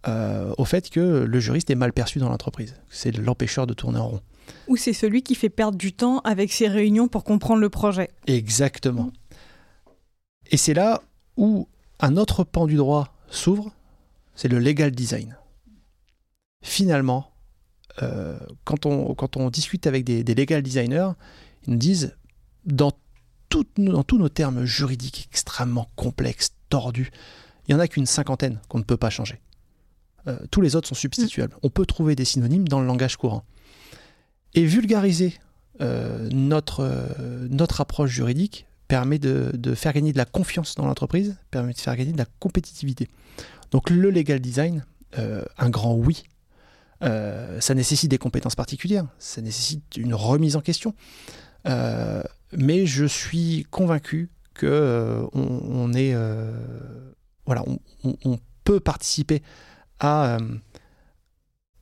euh, au fait que le juriste est mal perçu dans l'entreprise. C'est l'empêcheur de tourner en rond. Ou c'est celui qui fait perdre du temps avec ses réunions pour comprendre le projet. Exactement. Et c'est là où un autre pan du droit s'ouvre, c'est le legal design. Finalement, euh, quand, on, quand on discute avec des, legal designers, ils nous disent, dans, dans tous nos termes juridiques extrêmement complexes, tordus, il n'y en a qu'une cinquantaine qu'on ne peut pas changer. Euh, tous les autres sont substituables. Mm. On peut trouver des synonymes dans le langage courant. Et vulgariser euh, notre, notre approche juridique permet de, de, faire gagner de la confiance dans l'entreprise, permet de faire gagner de la compétitivité. Donc le legal design, un grand oui euh, ça nécessite des compétences particulières, ça nécessite une remise en question. Euh, mais je suis convaincu que euh, on, est, voilà, on, peut participer à,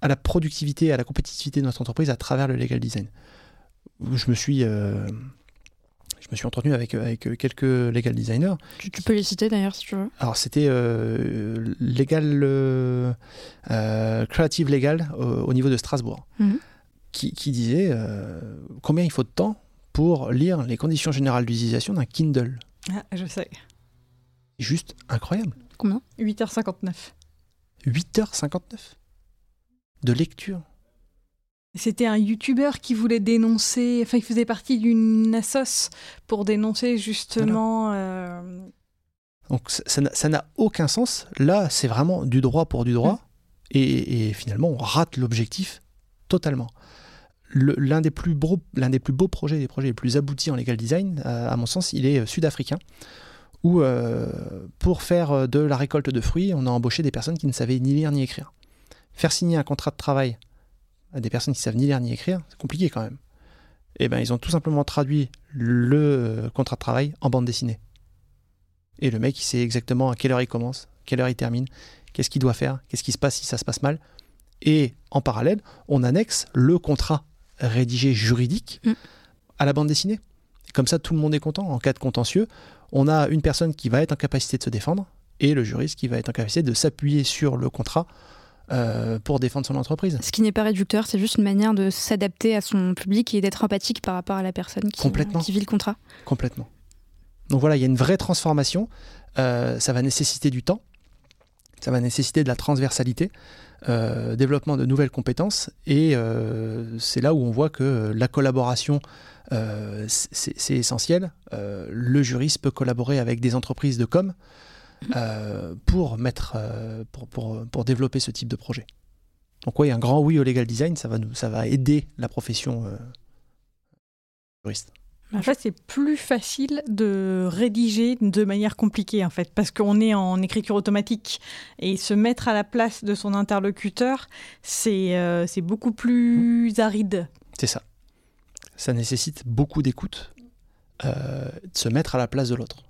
à la productivité, à la compétitivité de notre entreprise à travers le legal design. Je me suis, je je me suis entretenu avec, avec quelques legal designers. Tu, peux les citer d'ailleurs si tu veux. Alors c'était euh, legal, euh, euh, creative legal au, niveau de Strasbourg, mhm. qui, qui, disait combien il faut de temps pour lire les conditions générales d'utilisation d'un Kindle. Ah, je sais. Juste incroyable. Combien? 8h59. 8h59 de lecture. C'était un youtubeur qui voulait dénoncer, enfin il faisait partie d'une assos pour dénoncer justement... Euh, Donc ça n'a aucun sens. Là, c'est vraiment du droit pour du droit. Mmh. Et, finalement, on rate l'objectif totalement. L'un des, plus beaux, des plus beaux projets, des projets les plus aboutis en legal design, à, mon sens, il est euh, sud-africain, où euh, pour faire de la récolte de fruits, on a embauché des personnes qui ne savaient ni lire ni écrire. Faire signer un contrat de travail à des personnes qui savent ni lire ni écrire, c'est compliqué quand même. Et eh ben ils ont tout simplement traduit le euh, contrat de travail en bande dessinée. Et le mec, il sait exactement à quelle heure il commence, quelle heure il termine, qu'est-ce qu'il doit faire, qu'est-ce qui se passe si ça se passe mal. Et en parallèle, on annexe le contrat rédigé juridique mm. à la bande dessinée. Comme ça, tout le monde est content. En cas de contentieux, on a une personne qui va être en capacité de se défendre et le juriste qui va être en capacité de s'appuyer sur le contrat euh, pour défendre son entreprise. Ce qui n'est pas réducteur, c'est juste une manière de s'adapter à son public et d'être empathique par rapport à la personne qui, qui vit le contrat. Complètement. Donc voilà, il y a une vraie transformation. Euh, ça va nécessiter du temps, ça va nécessiter de la transversalité, euh, développement de nouvelles compétences, et c'est là où on voit que la collaboration, c'est essentiel. le juriste peut collaborer avec des entreprises de com, euh, pour, mettre, euh, pour, pour, pour, développer ce type de projet. Donc oui, un grand oui au legal design, ça va, nous, ça va aider la profession euh, juriste. En fait, c'est plus facile de rédiger de manière compliquée, en fait, parce qu'on est en écriture automatique. Et se mettre à la place de son interlocuteur, c'est c'est beaucoup plus aride. C'est ça. Ça nécessite beaucoup d'écoute, de se mettre à la place de l'autre.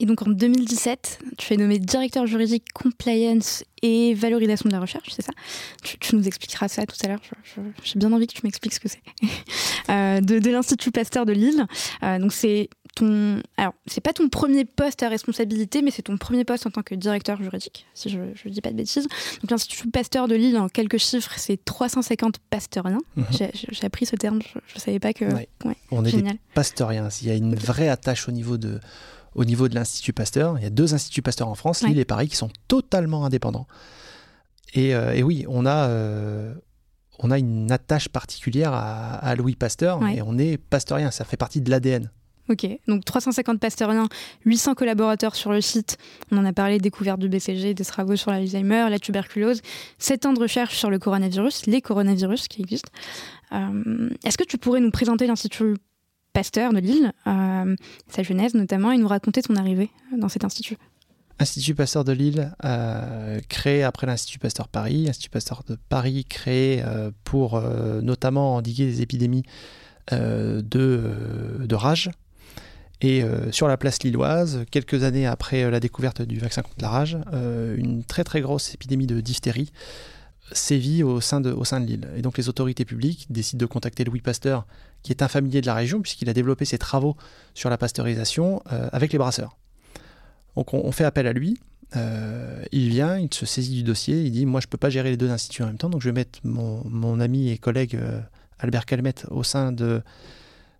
Et donc en 2017, tu es nommé directeur juridique compliance et valorisation de la recherche, c'est ça? Tu, nous expliqueras ça tout à l'heure. J'ai bien envie que tu m'expliques ce que c'est. [LAUGHS] Euh, de, l'Institut Pasteur de Lille. Euh, donc c'est ton. Alors, c'est pas ton premier poste à responsabilité, mais c'est ton premier poste en tant que directeur juridique, si je ne dis pas de bêtises. Donc l'Institut Pasteur de Lille, en quelques chiffres, c'est 350 pasteuriens. Mhm. J'ai appris ce terme, je ne savais pas que. On est génial. des pasteuriens. Il y a une vraie attache au niveau de au niveau de l'Institut Pasteur. Il y a deux instituts Pasteur en France, Lille et Paris, qui sont totalement indépendants. Et, euh, oui, on a, euh, on a une attache particulière à, Louis Pasteur et on est pasteurien, ça fait partie de l'ADN. Ok, donc 350 pasteuriens, 800 collaborateurs sur le site. On en a parlé, découverte du BCG, des travaux sur l'Alzheimer, la tuberculose, 7 ans de recherche sur le coronavirus, les coronavirus qui existent. Euh, est-ce que tu pourrais nous présenter l'Institut Pasteur de Lille, euh, sa genèse notamment, et nous raconter ton arrivée dans cet institut. Institut Pasteur de Lille, euh, créé après l'Institut Pasteur Paris. Institut Pasteur de Paris, créé euh, pour notamment endiguer les épidémies de, rage. Et sur la place lilloise, quelques années après la découverte du vaccin contre la rage, une très très grosse épidémie de diphtérie sévit au sein, de, de l'île. Et donc les autorités publiques décident de contacter Louis Pasteur, qui est un familier de la région, puisqu'il a développé ses travaux sur la pasteurisation euh, avec les brasseurs. Donc on, fait appel à lui, euh, il vient, il se saisit du dossier, il dit Moi je ne peux pas gérer les deux instituts en même temps, donc je vais mettre mon, ami et collègue euh, Albert Calmette au sein de,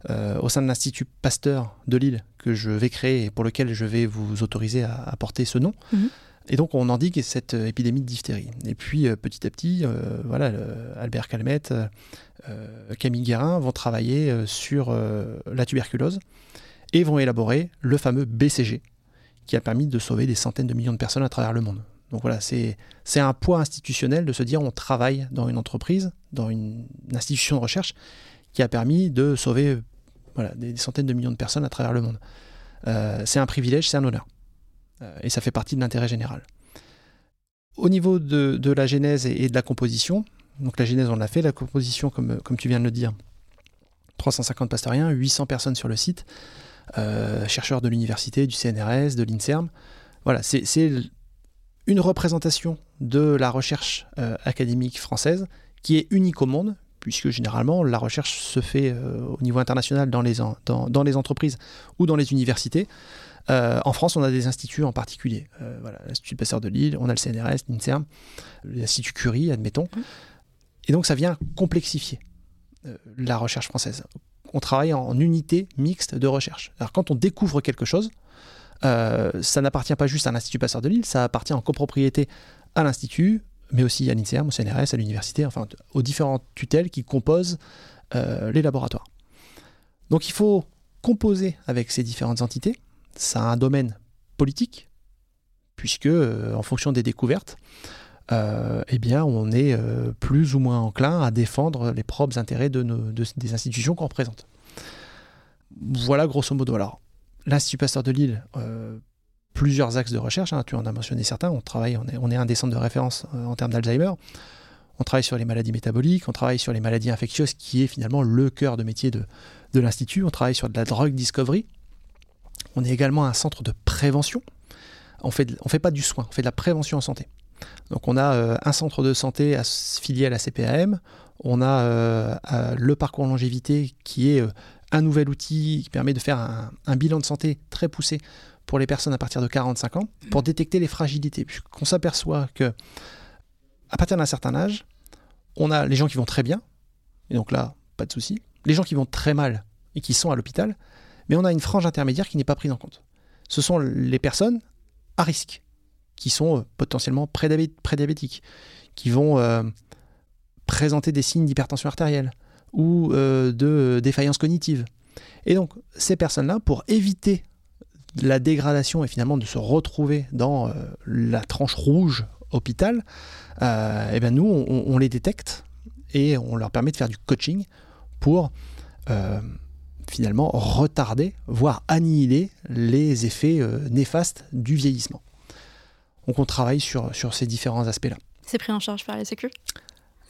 au de l'Institut Pasteur de Lille que je vais créer et pour lequel je vais vous autoriser à, porter ce nom. Mhm. Et donc on endigue cette euh, épidémie de diphtérie. Et puis euh, petit à petit, euh, voilà, Albert Calmette, Camille Guérin vont travailler sur la tuberculose et vont élaborer le fameux BCG qui a permis de sauver des centaines de millions de personnes à travers le monde. Donc voilà, c'est un poids institutionnel de se dire on travaille dans une entreprise, dans une, institution de recherche qui a permis de sauver des, centaines de millions de personnes à travers le monde. c'est un privilège, c'est un honneur. Euh, et ça fait partie de l'intérêt général. Au niveau de, la genèse et, de la composition, donc la genèse on l'a fait, la composition comme, comme tu viens de le dire, 350 pasteuriens, 800 personnes sur le site, euh, chercheurs de l'université, du CNRS, de l'INSERM. Voilà, c'est une représentation de la recherche euh, académique française qui est unique au monde, puisque généralement la recherche se fait au niveau international dans les, dans, les entreprises ou dans les universités. En France, on a des instituts en particulier. voilà, L'Institut Passeur de Lille, on a le CNRS, l'INSERM, l'Institut Curie, admettons. Mmh. Et donc ça vient complexifier la recherche française. On travaille en unité mixte de recherche. Alors quand on découvre quelque chose, euh, ça n'appartient pas juste à l'Institut Passeur de Lille, ça appartient en copropriété à l'Institut, mais aussi à l'INSERM, au CNRS, à l'université, enfin aux différentes tutelles qui composent euh, les laboratoires. Donc il faut composer avec ces différentes entités. Ça a un domaine politique, puisque euh, en fonction des découvertes, eh bien, on est plus ou moins enclin à défendre les propres intérêts de des institutions qu'on représente. Voilà grosso modo. Alors, l'Institut Pasteur de Lille, euh, plusieurs axes de recherche, hein, tu en as mentionné certains, on travaille, on est, un des centres de référence euh, en termes d'Alzheimer, on travaille sur les maladies métaboliques, on travaille sur les maladies infectieuses, qui est finalement le cœur de métier de, de l'Institut, on travaille sur de la drogue discovery, on est également un centre de prévention, on fait, on fait pas du soin, on fait de la prévention en santé. Donc on a euh, un centre de santé affilié à la CPAM, on a le parcours longévité qui est un nouvel outil qui permet de faire un, bilan de santé très poussé pour les personnes à partir de 45 ans, pour détecter les fragilités. Puisqu'on s'aperçoit que à partir d'un certain âge, on a les gens qui vont très bien, et donc là, pas de souci. Les gens qui vont très mal et qui sont à l'hôpital, mais on a une frange intermédiaire qui n'est pas prise en compte. Ce sont les personnes à risque, qui sont euh, potentiellement prédiabétiques, qui vont euh, présenter des signes d'hypertension artérielle, ou euh, de défaillance cognitive. Et donc, ces personnes-là, pour éviter la dégradation et finalement de se retrouver dans la tranche rouge hôpital, eh bien nous, on, les détecte et on leur permet de faire du coaching pour finalement retarder, voire annihiler les effets néfastes du vieillissement. Donc on travaille sur, sur ces différents aspects-là. C'est pris en charge par la Sécu?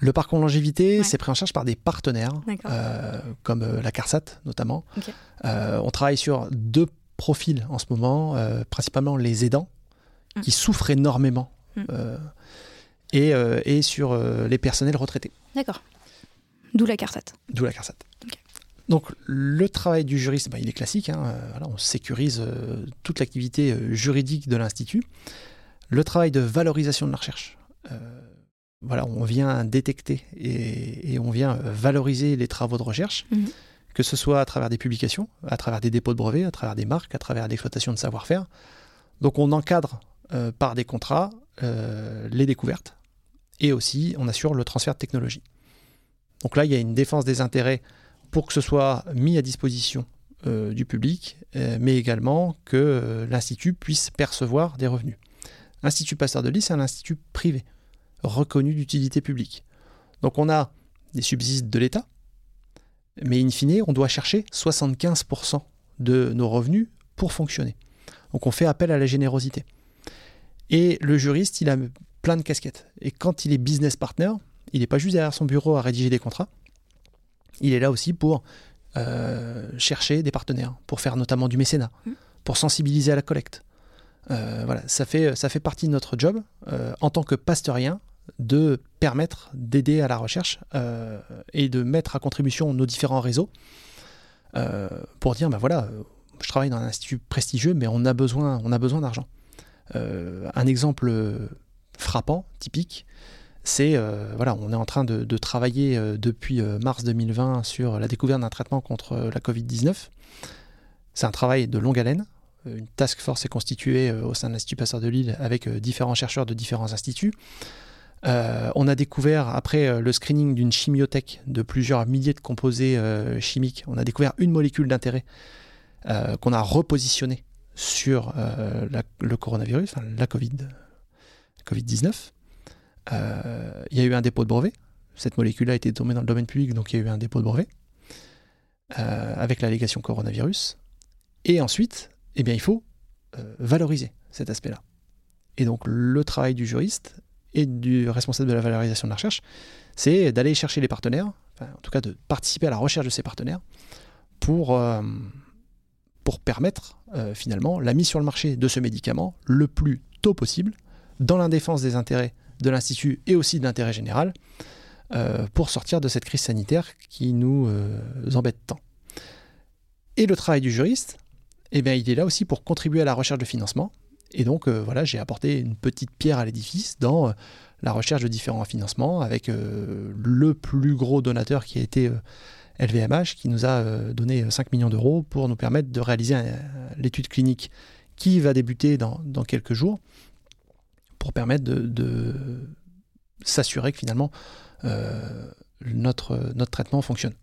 Le parcours longévité, c'est pris en charge par des partenaires, euh, comme euh, la CARSAT notamment. Euh, on travaille sur deux profils en ce moment, principalement les aidants, hum. qui souffrent énormément, hum. et, sur les personnels retraités. D'accord. D'où la CARSAT. D'où la CARSAT. Donc le travail du juriste, bah, il est classique. Hein, on sécurise toute l'activité juridique de l'Institut. Le travail de valorisation de la recherche voilà, on vient détecter et, on vient euh, valoriser les travaux de recherche, mhm. que ce soit à travers des publications, à travers des dépôts de brevets, à travers des marques, à travers l'exploitation de savoir-faire. Donc on encadre euh, par des contrats euh, les découvertes et aussi on assure le transfert de technologie. Donc là, il y a une défense des intérêts pour que ce soit mis à disposition du public, mais également que l'Institut puisse percevoir des revenus. L'Institut Pasteur de Lille, c'est un institut privé reconnu d'utilité publique. Donc on a des subsides de l'État, mais in fine, on doit chercher 75% de nos revenus pour fonctionner. Donc on fait appel à la générosité. Et le juriste, il a plein de casquettes. Et quand il est business partner, il n'est pas juste derrière son bureau à rédiger des contrats, il est là aussi pour euh, chercher des partenaires, pour faire notamment du mécénat, mmh. pour sensibiliser à la collecte. Euh, voilà, ça fait, ça fait partie de notre job euh, en tant que pasteurien de permettre d'aider à la recherche et de mettre à contribution nos différents réseaux pour dire, ben voilà, je travaille dans un institut prestigieux, mais on a besoin, on a besoin d'argent. Un exemple frappant, typique, c'est, voilà, on est en train de, travailler depuis mars 2020 sur la découverte d'un traitement contre la Covid-19. C'est un travail de longue haleine. Une task force est constituée au sein de l'Institut Passeur de Lille avec différents chercheurs de différents instituts. Euh, on a découvert, après euh, le screening d'une chimiothèque de plusieurs milliers de composés euh, chimiques, on a découvert une molécule d'intérêt qu'on a repositionnée sur le coronavirus, la COVID, Covid-19. Il y a eu un dépôt de brevet. Cette molécule a été tombée dans le domaine public, donc il y a eu un dépôt de brevet avec l'allégation coronavirus. Et ensuite, eh bien, il faut valoriser cet aspect-là. Et donc le travail du juriste et du responsable de la valorisation de la recherche, c'est d'aller chercher les partenaires, en tout cas de participer à la recherche de ces partenaires pour, euh, pour permettre euh, finalement la mise sur le marché de ce médicament le plus tôt possible, dans l'indéfense des intérêts de l'Institut et aussi de l'intérêt général, pour sortir de cette crise sanitaire qui nous embête tant. Et le travail du juriste, eh bien, il est là aussi pour contribuer à la recherche de financement. Et donc, voilà, j'ai apporté une petite pierre à l'édifice dans la recherche de différents financements avec le plus gros donateur qui a été LVMH qui nous a euh, donné 5 millions d'euros pour nous permettre de réaliser l'étude clinique qui va débuter dans, quelques jours pour permettre de, s'assurer que finalement euh, notre, notre traitement fonctionne.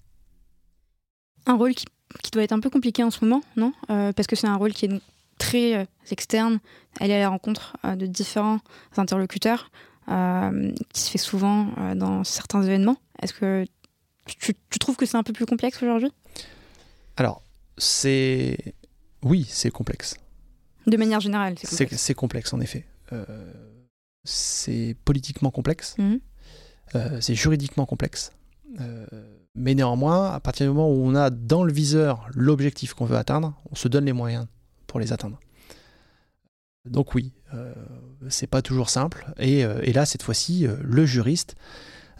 Un rôle qui, doit être un peu compliqué en ce moment, non? Euh, Parce que c'est un rôle qui est très externe, aller à la rencontre de différents interlocuteurs, qui se fait souvent dans certains événements. Est-ce que tu, trouves que c'est un peu plus complexe aujourd'hui? Alors, c'est. Oui, c'est complexe. De manière générale, c'est complexe. C'est complexe, en effet. Euh, c'est politiquement complexe. Mhm. Euh, c'est juridiquement complexe. Euh, mais néanmoins, à partir du moment où on a dans le viseur l'objectif qu'on veut atteindre, on se donne les moyens pour les atteindre. Donc oui, c'est pas toujours simple. Et, et là, cette fois-ci, le juriste,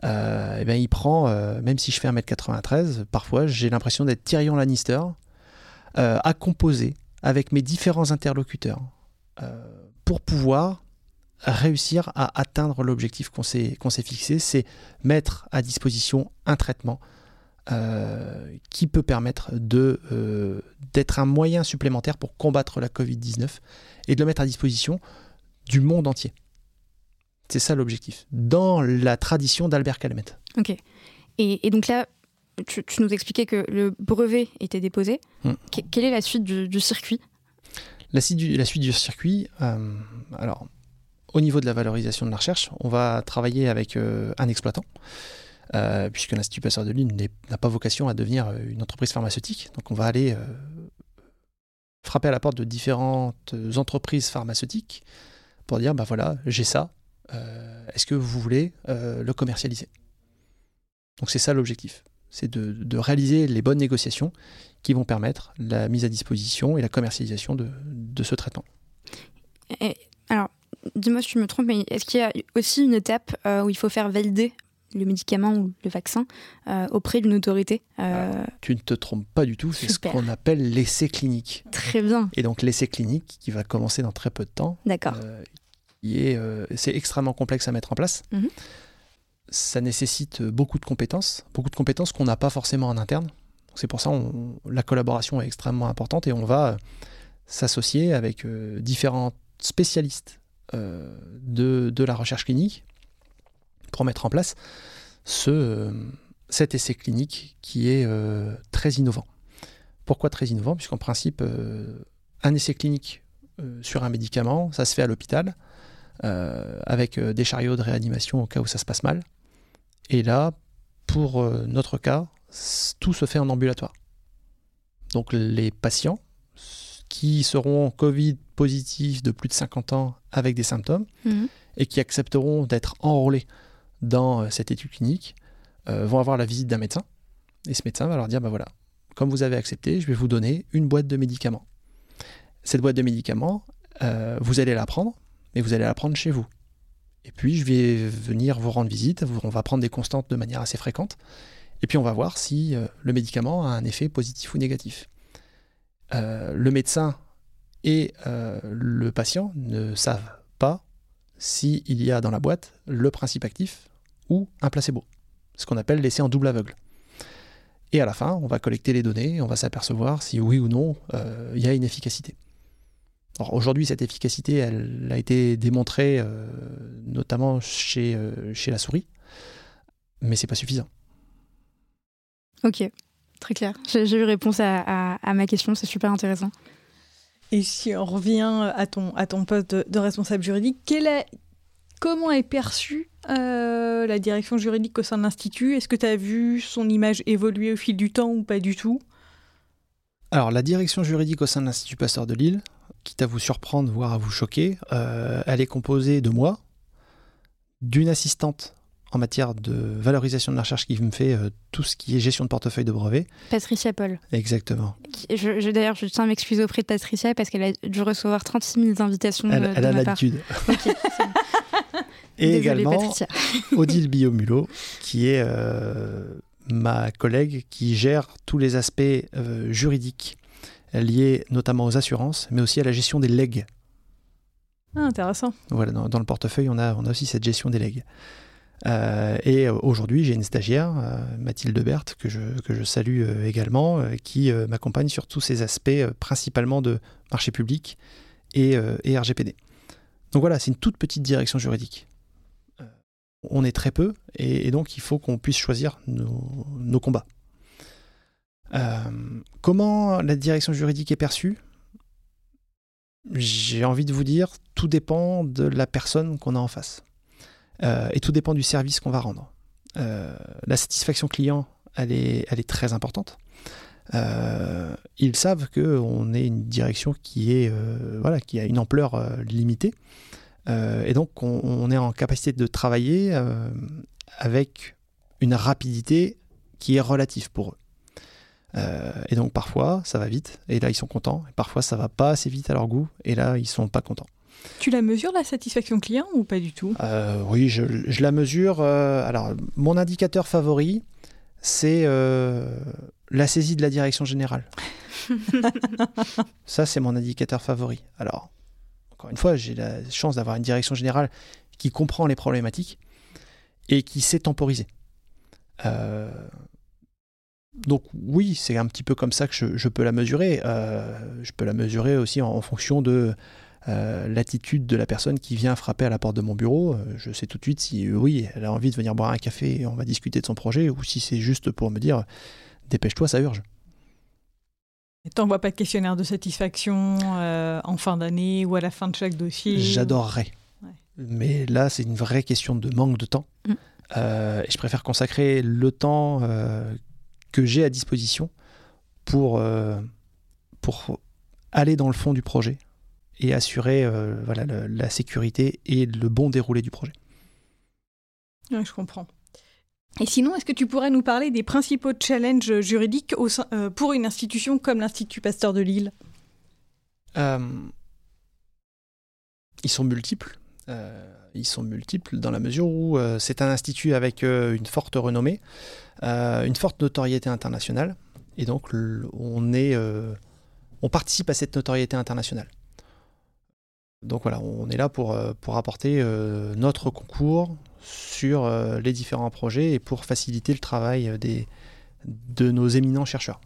eh ben, il prend, même si je fais 1m93, parfois j'ai l'impression d'être Tyrion Lannister, à composer avec mes différents interlocuteurs pour pouvoir réussir à atteindre l'objectif qu'on s'est fixé, c'est mettre à disposition un traitement qui peut permettre d'être un moyen supplémentaire pour combattre la Covid-19 et de le mettre à disposition du monde entier. C'est ça l'objectif, dans la tradition d'Albert Calmette. Ok. Et, donc là, tu, nous expliquais que le brevet était déposé. Hmm. quelle est la suite du, circuit? La suite, du, circuit, euh, alors, au niveau de la valorisation de la recherche, on va travailler avec euh, un exploitant, euh, puisque l'Institut Passeur de Lune n'a pas vocation à devenir une entreprise pharmaceutique. Donc on va aller frapper à la porte de différentes entreprises pharmaceutiques pour dire, bah voilà, j'ai ça, est-ce que vous voulez le commercialiser? Donc c'est ça l'objectif, c'est de, réaliser les bonnes négociations qui vont permettre la mise à disposition et la commercialisation de, ce traitement. alors, dis-moi si je me trompe, mais est-ce qu'il y a aussi une étape euh, où il faut faire valider le médicament ou le vaccin auprès d'une autorité Tu ne te trompes pas du tout, c'est ce qu'on appelle l'essai clinique. Très bien. Et donc l'essai clinique qui va commencer dans très peu de temps. D'accord euh, c'est extrêmement complexe à mettre en place. Mhm. Ça nécessite beaucoup de compétences, beaucoup de compétences qu'on n'a pas forcément en interne. C'est pour ça que la collaboration est extrêmement importante et on va euh, s'associer avec euh, différents spécialistes de, la recherche clinique pour mettre en place ce, cet essai clinique qui est très innovant. Pourquoi très innovant? Puisqu'en principe, un essai clinique sur un médicament, ça se fait à l'hôpital. Euh, avec euh, des chariots de réanimation au cas où ça se passe mal. Et là, pour euh, notre cas, tout se fait en ambulatoire. Donc les patients qui seront Covid positifs de plus de 50 ans avec des symptômes mhm. et qui accepteront d'être enrôlés dans cette étude clinique vont avoir la visite d'un médecin. Et ce médecin va leur dire, bah voilà, comme vous avez accepté, je vais vous donner une boîte de médicaments. Cette boîte de médicaments, vous allez la prendre, mais vous allez la prendre chez vous. Et puis je vais venir vous rendre visite, on va prendre des constantes de manière assez fréquente, et puis on va voir si euh, le médicament a un effet positif ou négatif. Euh, le médecin et euh, le patient ne savent pas s'il y a dans la boîte le principe actif ou un placebo, ce qu'on appelle l'essai en double aveugle. Et à la fin, on va collecter les données, on va s'apercevoir si oui ou non il y a une efficacité aujourd'hui, cette efficacité, elle a été démontrée notamment chez, chez la souris, mais c'est pas suffisant. Ok, très clair. J'ai eu réponse à, ma question, c'est super intéressant. Et si on revient à ton, à ton poste de, responsable juridique, est, comment est perçue euh, la direction juridique au sein de l'Institut? Est-ce que tu as vu son image évoluer au fil du temps ou pas du tout? Alors, la direction juridique au sein de l'Institut Pasteur de Lille, quitte à vous surprendre, voire à vous choquer, euh, elle est composée de moi, d'une assistante en matière de valorisation de la recherche qui me fait euh, tout ce qui est gestion de portefeuille de brevets. Patricia Paul. Exactement. Je, D'ailleurs, je tiens à m'excuser auprès de Patricia parce qu'elle a dû recevoir 36 000 invitations. Elle, euh, elle a l'habitude. [LAUGHS] Et également [LAUGHS] Odile Biomulot, qui est euh, ma collègue qui gère tous les aspects juridiques liés notamment aux assurances, mais aussi à la gestion des legs. Ah, intéressant. Voilà, dans, le portefeuille, on a, on a aussi cette gestion des legs. Euh, et aujourd'hui, j'ai une stagiaire, euh, Mathilde Berthe, que je, que je salue euh, également, qui m'accompagne sur tous ces aspects, principalement de marché public et, RGPD. Donc voilà, c'est une toute petite direction juridique. on est très peu, et, donc il faut qu'on puisse choisir nos combats. comment la direction juridique est perçue? J'ai envie de vous dire, tout dépend de la personne qu'on a en face. Euh, et tout dépend du service qu'on va rendre. Euh, la satisfaction client, elle est, très importante. Euh, ils savent qu'on est une direction qui, est, voilà, qui a une ampleur limitée. et donc, on, est en capacité de travailler avec une rapidité qui est relative pour eux. et donc, parfois, ça va vite, et là, ils sont contents. Et parfois, ça va pas assez vite à leur goût, et là, ils sont pas contents. Tu la mesures la satisfaction client ou pas du tout? Euh, Oui, je, la mesure. Euh, alors, mon indicateur favori, c'est euh, la saisie de la direction générale. [LAUGHS] Ça, c'est mon indicateur favori. Alors, encore une fois, j'ai la chance d'avoir une direction générale qui comprend les problématiques et qui sait temporiser. donc oui, c'est un petit peu comme ça que je, peux la mesurer. je peux la mesurer aussi en fonction de euh, l'attitude de la personne qui vient frapper à la porte de mon bureau. Euh, je sais tout de suite si euh, oui, elle a envie de venir boire un café et on va discuter de son projet, ou si c'est juste pour me dire dépêche-toi, ça urge. Et t'envoies pas de questionnaire de satisfaction en fin d'année ou à la fin de chaque dossier J'adorerais. Mais là, c'est une vraie question de manque de temps. Mm. et je préfère consacrer le temps que j'ai à disposition pour, pour aller dans le fond du projet, et assurer euh, voilà, la sécurité et le bon déroulé du projet. je comprends. Et sinon, est-ce que tu pourrais nous parler des principaux challenges juridiques au euh, pour une institution comme l'Institut Pasteur de Lille? Euh, Ils sont multiples. ils sont multiples dans la mesure où c'est un institut avec une forte renommée, une forte notoriété internationale, et donc on, est, on participe à cette notoriété internationale. Donc voilà, on est là pour, euh, pour apporter euh, notre concours sur euh, les différents projets et pour faciliter le travail des, de nos éminents chercheurs.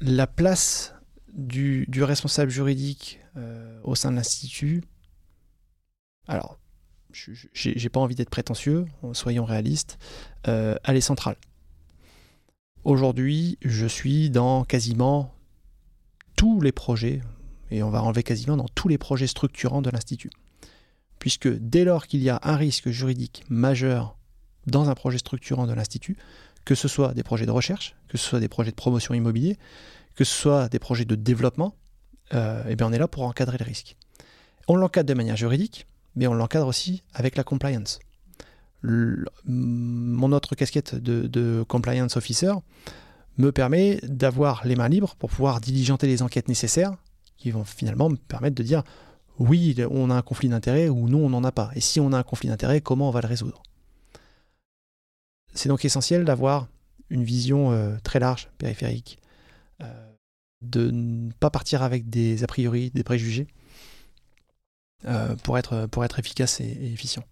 La place du, responsable juridique au sein de l'Institut, alors, j'ai pas envie d'être prétentieux, soyons réalistes, elle est centrale. Aujourd'hui, je suis dans quasiment tous les projets, et on va enlever quasiment dans tous les projets structurants de l'Institut. Puisque dès lors qu'il y a un risque juridique majeur dans un projet structurant de l'Institut, que ce soit des projets de recherche, que ce soit des projets de promotion immobilier, que ce soit des projets de développement, euh, eh bien on est là pour encadrer le risque. On l'encadre de manière juridique, mais on l'encadre aussi avec la compliance. mon autre casquette de, de, compliance officer me permet d'avoir les mains libres pour pouvoir diligenter les enquêtes nécessaires qui vont finalement me permettre de dire oui, on a un conflit d'intérêt ou non, on n'en a pas. Et si on a un conflit d'intérêt, comment on va le résoudre? C'est donc essentiel d'avoir une vision euh, très large, périphérique, euh, de ne pas partir avec des a priori, des préjugés, euh, pour, être, pour être efficace et efficient.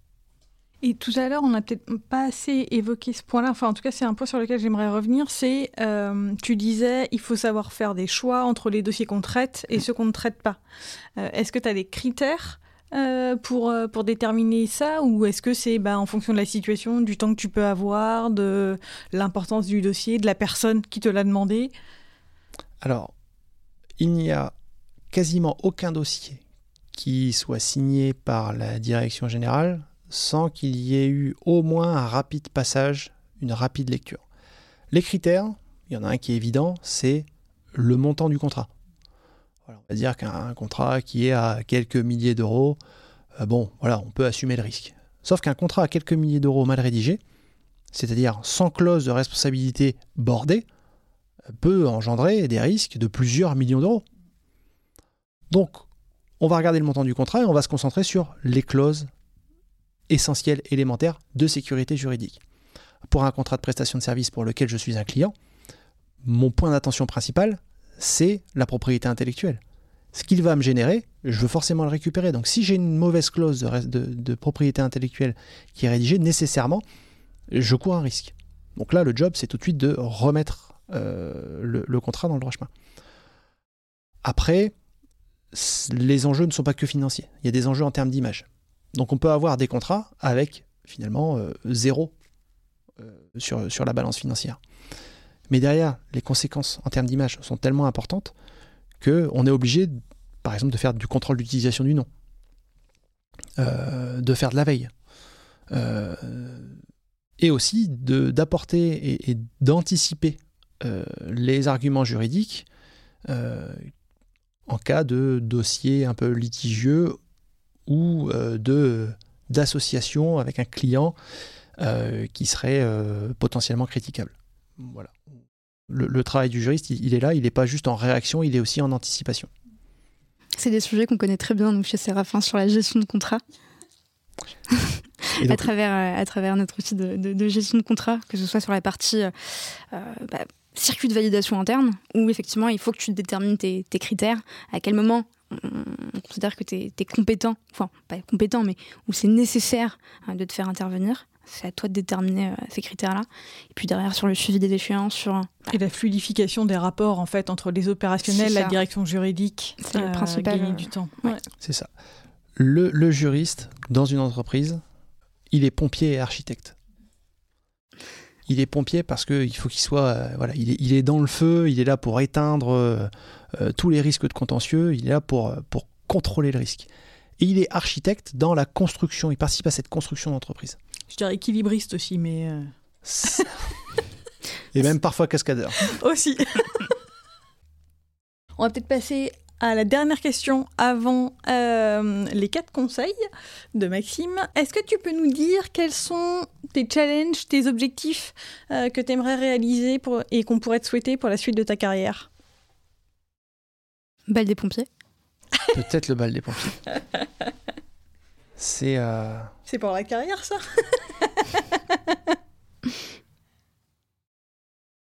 Et tout à l'heure, on n'a peut-être pas assez évoqué ce point-là. Enfin, en tout cas, c'est un point sur lequel j'aimerais revenir. C'est, euh, tu disais, il faut savoir faire des choix entre les dossiers qu'on traite et ceux qu'on ne traite pas. Euh, est-ce que tu as des critères euh, pour, pour déterminer ça? Ou est-ce que c'est bah, en fonction de la situation, du temps que tu peux avoir, de l'importance du dossier, de la personne qui te l'a demandé? Alors, il n'y a quasiment aucun dossier qui soit signé par la direction générale sans qu'il y ait eu au moins un rapide passage, une rapide lecture. Les critères, il y en a un qui est évident, c'est le montant du contrat. on va dire qu'un contrat qui est à quelques milliers d'euros, euh, bon, voilà, on peut assumer le risque. Sauf qu'un contrat à quelques milliers d'euros mal rédigé, c'est-à-dire sans clause de responsabilité bordée, peut engendrer des risques de plusieurs millions d'euros. Donc, on va regarder le montant du contrat et on va se concentrer sur les clauses essentielles, élémentaires de sécurité juridique. Pour un contrat de prestation de service pour lequel je suis un client, mon point d'attention principal, c'est la propriété intellectuelle. Ce qu'il va me générer, je veux forcément le récupérer. Donc si j'ai une mauvaise clause de, propriété intellectuelle qui est rédigée, nécessairement, je cours un risque. Donc là, le job, c'est tout de suite de remettre euh, le, contrat dans le droit chemin. Après, les enjeux ne sont pas que financiers. Il y a des enjeux en termes d'image. Donc on peut avoir des contrats avec finalement euh, zéro euh, sur, la balance financière. Mais derrière, les conséquences en termes d'image sont tellement importantes qu'on est obligé, par exemple, de faire du contrôle d'utilisation du nom, euh, de faire de la veille, et aussi d'apporter et, d'anticiper les arguments juridiques en cas de dossier un peu litigieux ou euh, de d'association avec un client euh, qui serait euh, potentiellement critiquable. Voilà. Le, travail du juriste, il, est là, il n'est pas juste en réaction, il est aussi en anticipation. C'est des sujets qu'on connaît très bien nous, chez Séraphin sur la gestion de contrat. à, travers, à travers notre outil de, gestion de contrat, que ce soit sur la partie bah, circuit de validation interne, où effectivement il faut que tu détermines tes, critères, à quel moment on considère que tu es, compétent, enfin pas compétent, mais où c'est nécessaire hein, de te faire intervenir. C'est à toi de déterminer euh, ces critères-là. Et puis derrière, sur le suivi des échéances, sur... Et la fluidification des rapports, en fait, entre les opérationnels, la direction juridique. C'est le euh, principal. Gagner du temps. C'est ça. Le, le juriste, dans une entreprise, il est pompier et architecte il est pompier parce qu'il faut qu'il soit, euh, voilà, il est, dans le feu, il est là pour éteindre euh, euh, tous les risques de contentieux, il est là pour, pour contrôler le risque. Et il est architecte dans la construction, il participe à cette construction d'entreprise. Je dirais équilibriste aussi, mais... [LAUGHS] Et même parfois cascadeur. [LAUGHS] aussi. [LAUGHS] On va peut-être passer à la dernière question avant euh, les quatre conseils de Maxime. Est-ce que tu peux nous dire quels sont tes challenges, tes objectifs euh, que tu aimerais réaliser pour, et qu'on pourrait te souhaiter pour la suite de ta carrière? Bal des pompiers. Peut-être le bal des pompiers. C'est. Euh, C'est pour la carrière, ça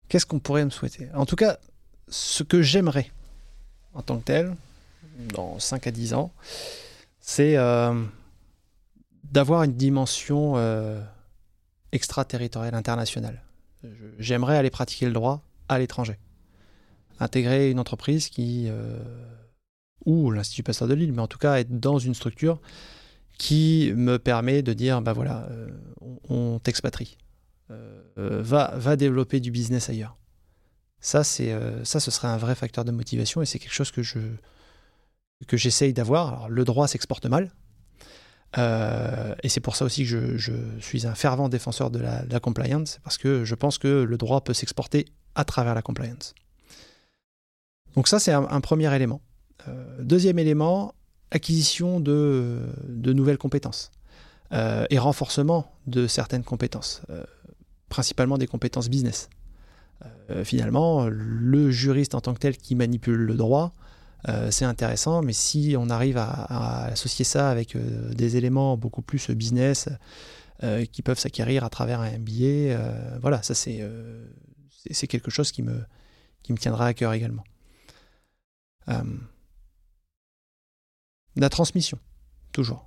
Qu'est-ce qu'on pourrait me souhaiter? En tout cas, ce que j'aimerais, en tant que tel, dans 5 à 10 ans, c'est euh, d'avoir une dimension euh, extraterritoriale, internationale. J'aimerais aller pratiquer le droit à l'étranger. Intégrer une entreprise qui, euh, ou l'Institut Pasteur de Lille, mais en tout cas être dans une structure qui me permet de dire, ben voilà, on, t'expatrie. va, va développer du business ailleurs. Ça, c'est, euh, ça, ce serait un vrai facteur de motivation et c'est quelque chose que je j'essaye d'avoir. le droit s'exporte mal. Euh, et c'est pour ça aussi que je, suis un fervent défenseur de la, compliance, parce que je pense que le droit peut s'exporter à travers la compliance. Donc ça, c'est un, premier élément. Euh, deuxième élément, acquisition de, nouvelles compétences et renforcement de certaines compétences, principalement des compétences business. Euh, finalement, le juriste en tant que tel qui manipule le droit, euh, c'est intéressant, mais si on arrive à, associer ça avec euh, des éléments beaucoup plus business qui peuvent s'acquérir à travers un MBA, voilà, ça c'est c'est quelque chose qui me, qui me tiendra à cœur également. La transmission, toujours.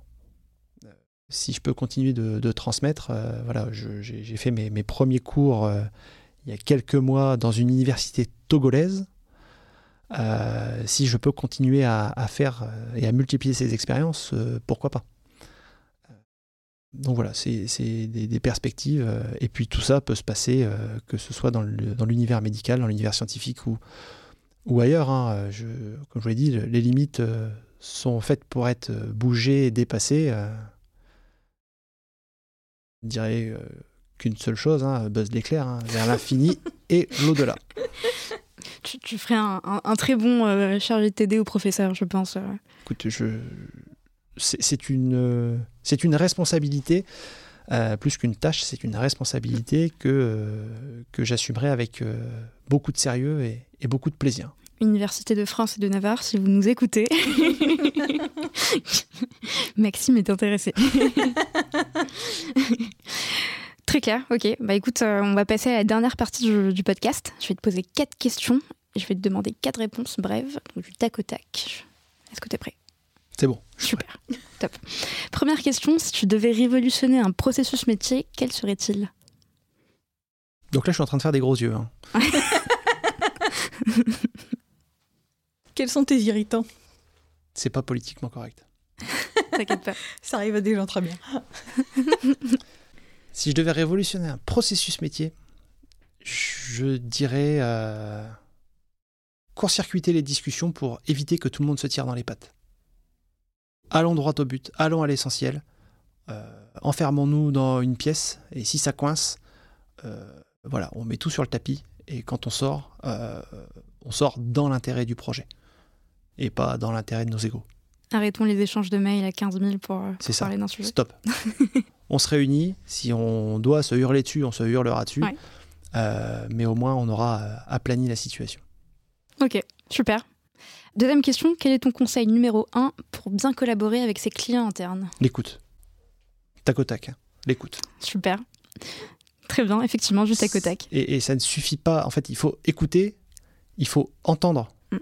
Si je peux continuer de, transmettre, voilà, j'ai fait mes, premiers cours il y a quelques mois dans une université togolaise. Euh, si je peux continuer à, faire euh, et à multiplier ces expériences, euh, pourquoi pas? Donc voilà, c'est des, perspectives. et puis tout ça peut se passer, que ce soit dans l'univers médical, dans l'univers scientifique ou, ou ailleurs. Hein. Je, comme je vous l'ai dit, les limites sont faites pour être bougées et dépassées. je dirais qu'une seule chose, hein, Buzz l'éclair, hein, vers l'infini [LAUGHS] et l'au-delà. Tu, ferais un, très bon euh, chargé de TD au professeur, je pense. Euh. Écoute, je, c'est une, c'est une responsabilité, plus qu'une tâche, c'est une responsabilité que, que j'assumerai avec beaucoup de sérieux et, et beaucoup de plaisir. Université de France et de Navarre, si vous nous écoutez. [LAUGHS] Maxime est intéressé. [LAUGHS] Très clair, ok. Bah écoute, euh, on va passer à la dernière partie du, podcast. Je vais te poser quatre questions et je vais te demander quatre réponses brèves, du tac au tac. Est-ce que tu es prêt? C'est bon. Super, [LAUGHS] top. Première question, si tu devais révolutionner un processus métier, quel serait-il? Donc là, je suis en train de faire des gros yeux. Hein. [LAUGHS] Quels sont tes irritants? C'est pas politiquement correct. [LAUGHS] T'inquiète pas. Ça arrive à des gens très bien. si je devais révolutionner un processus métier, je dirais euh, court-circuiter les discussions pour éviter que tout le monde se tire dans les pattes. Allons droit au but, allons à l'essentiel. Euh, enfermons-nous dans une pièce et si ça coince, euh, voilà, on met tout sur le tapis et quand on sort, on sort dans l'intérêt du projet et pas dans l'intérêt de nos égaux. Arrêtons les échanges de mails à 15 000 pour, euh, parler d'un sujet. Stop. [LAUGHS] on se réunit. Si on doit se hurler dessus, on se hurlera dessus. Euh, mais au moins, on aura euh, aplani la situation. Ok, super. Deuxième question, quel est ton conseil numéro un pour bien collaborer avec ses clients internes? L'écoute. Tac au tac. Hein. L'écoute. Super. Très bien, effectivement, juste tac au tac. Et, et, ça ne suffit pas. En fait, il faut écouter, il faut entendre. Mm.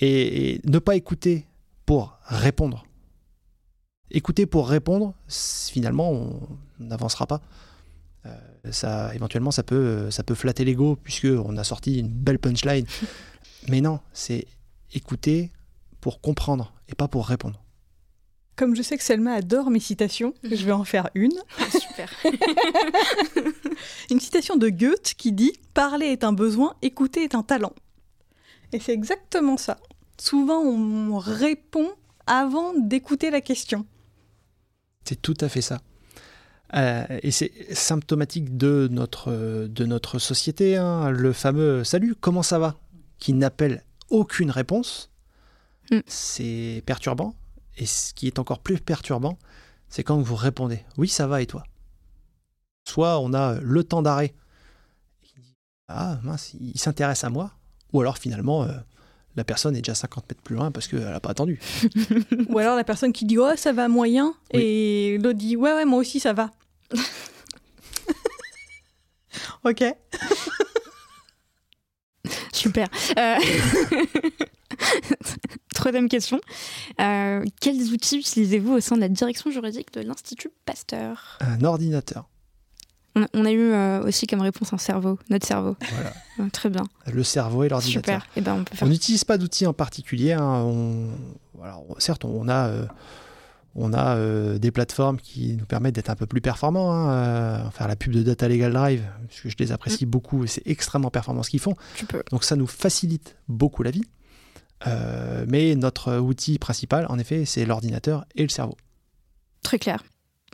et, ne pas écouter pour répondre. Écouter pour répondre, finalement, on n'avancera pas. Euh, ça, éventuellement, ça peut, ça peut flatter l'ego puisqu'on a sorti une belle punchline. [LAUGHS] Mais non, c'est écouter pour comprendre et pas pour répondre. Comme je sais que Selma adore mes citations, je vais en faire une. Ah, super. [LAUGHS] [LAUGHS] une citation de Goethe qui dit Parler est un besoin, écouter est un talent. Et c'est exactement ça souvent on répond avant d'écouter la question. C'est tout à fait ça. Euh, et c'est symptomatique de notre, de notre société, hein. le fameux salut, comment ça va? qui n'appelle aucune réponse. Mm. C'est perturbant. Et ce qui est encore plus perturbant, c'est quand vous répondez oui, ça va et toi? Soit on a le temps d'arrêt. Ah mince, il s'intéresse à moi. Ou alors finalement, euh, la personne est déjà 50 mètres plus loin parce qu'elle n'a pas attendu. [LAUGHS] Ou alors la personne qui dit ouais ça va moyen et l'autre dit ouais ouais moi aussi ça va. [LAUGHS] ok. [LAUGHS] Super. Euh, [LAUGHS] troisième question. Euh, quels outils utilisez-vous au sein de la direction juridique de l'Institut Pasteur? Un ordinateur. On a eu euh, aussi comme réponse un cerveau, notre cerveau. Voilà. [LAUGHS] très bien. Le cerveau et l'ordinateur. Super. Eh ben, on n'utilise pas d'outils en particulier. Hein. On... certes, on a, on a euh, des plateformes qui nous permettent d'être un peu plus performants. Hein. faire la pub de Data Legal Drive, parce que je les apprécie mm. beaucoup et c'est extrêmement performant ce qu'ils font. Tu peux. Donc ça nous facilite beaucoup la vie. mais notre outil principal, en effet, c'est l'ordinateur et le cerveau. Très clair.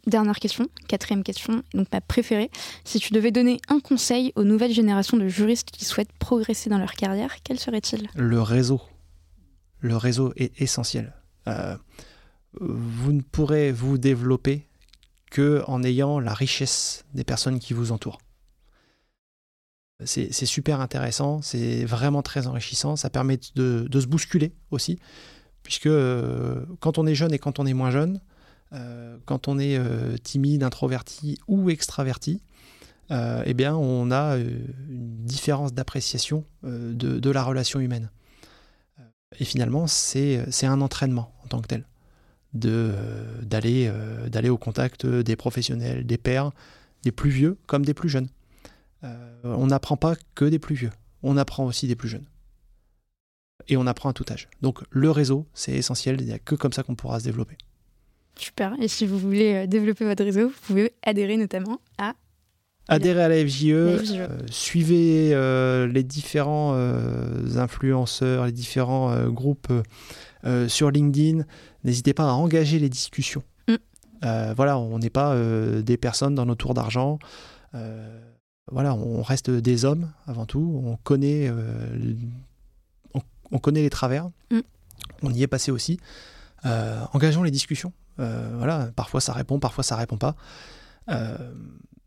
Dernière question, quatrième question, donc ma préférée. Si tu devais donner un conseil aux nouvelles générations de juristes qui souhaitent progresser dans leur carrière, quel serait-il? Le réseau. Le réseau est essentiel. Euh, vous ne pourrez vous développer que en ayant la richesse des personnes qui vous entourent. C'est super intéressant, c'est vraiment très enrichissant, ça permet de, se bousculer aussi, puisque euh, quand on est jeune et quand on est moins jeune, euh, quand on est euh, timide, introverti ou extraverti, eh bien, on a une différence d'appréciation de, la relation humaine. Et finalement, c'est un entraînement en tant que tel, d'aller d'aller au contact des professionnels, des pairs, des plus vieux comme des plus jeunes. on n'apprend pas que des plus vieux, on apprend aussi des plus jeunes. Et on apprend à tout âge. Donc le réseau, c'est essentiel, il n'y a que comme ça qu'on pourra se développer. Super. Et si vous voulez euh, développer votre réseau, vous pouvez adhérer notamment à Adhérer à la FJE, euh, suivez euh, les différents influenceurs, les différents groupes sur LinkedIn. N'hésitez pas à engager les discussions. Mm. voilà, on n'est pas des personnes dans nos tours d'argent. voilà, on reste des hommes avant tout. On connaît, on, connaît les travers. Mm. On y est passé aussi. engageons les discussions. voilà, parfois ça répond, parfois ça répond pas.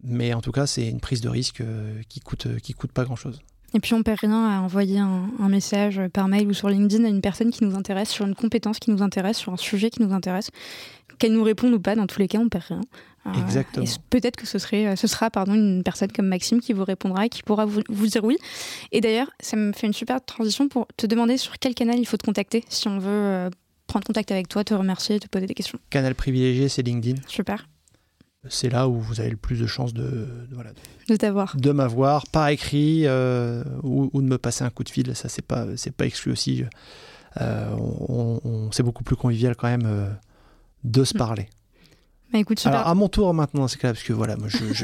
mais en tout cas, c'est une prise de risque qui coûte, qui coûte pas grand-chose. Et puis on perd rien à envoyer un, message par mail ou sur LinkedIn à une personne qui nous intéresse, sur une compétence qui nous intéresse, sur un sujet qui nous intéresse. Qu'elle nous réponde ou pas, dans tous les cas, on perd rien. Euh, Exactement. Peut-être que ce, serait, ce sera pardon, une personne comme Maxime qui vous répondra et qui pourra vous, vous dire oui. Et d'ailleurs, ça me fait une super transition pour te demander sur quel canal il faut te contacter si on veut euh, prendre contact avec toi, te remercier, te poser des questions. Canal privilégié, c'est LinkedIn. Super c'est là où vous avez le plus de chances de, de, t'avoir. De m'avoir par écrit euh, ou, de me passer un coup de fil. Ça, c'est pas, c'est pas exclu aussi. Euh, on, c'est beaucoup plus convivial quand même euh, de se mm. parler. Bah, écoute, super. Alors, à mon tour maintenant, c'est parce que voilà,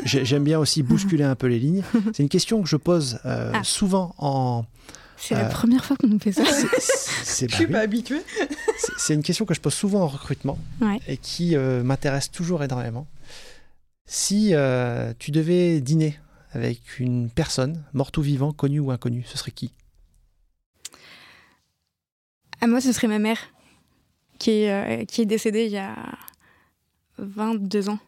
j'aime bien aussi bousculer un peu les lignes. [LAUGHS] C'est une question que je pose ah. souvent en. C'est la première fois qu'on nous fait ça. C'est, je suis pas habitué. C'est, une question que je pose souvent en recrutement et qui m'intéresse toujours énormément. Si euh, tu devais dîner avec une personne, morte ou vivant, connue ou inconnue, ce serait qui? À moi, ce serait ma mère, qui est, euh, qui est décédée il y a 22 ans.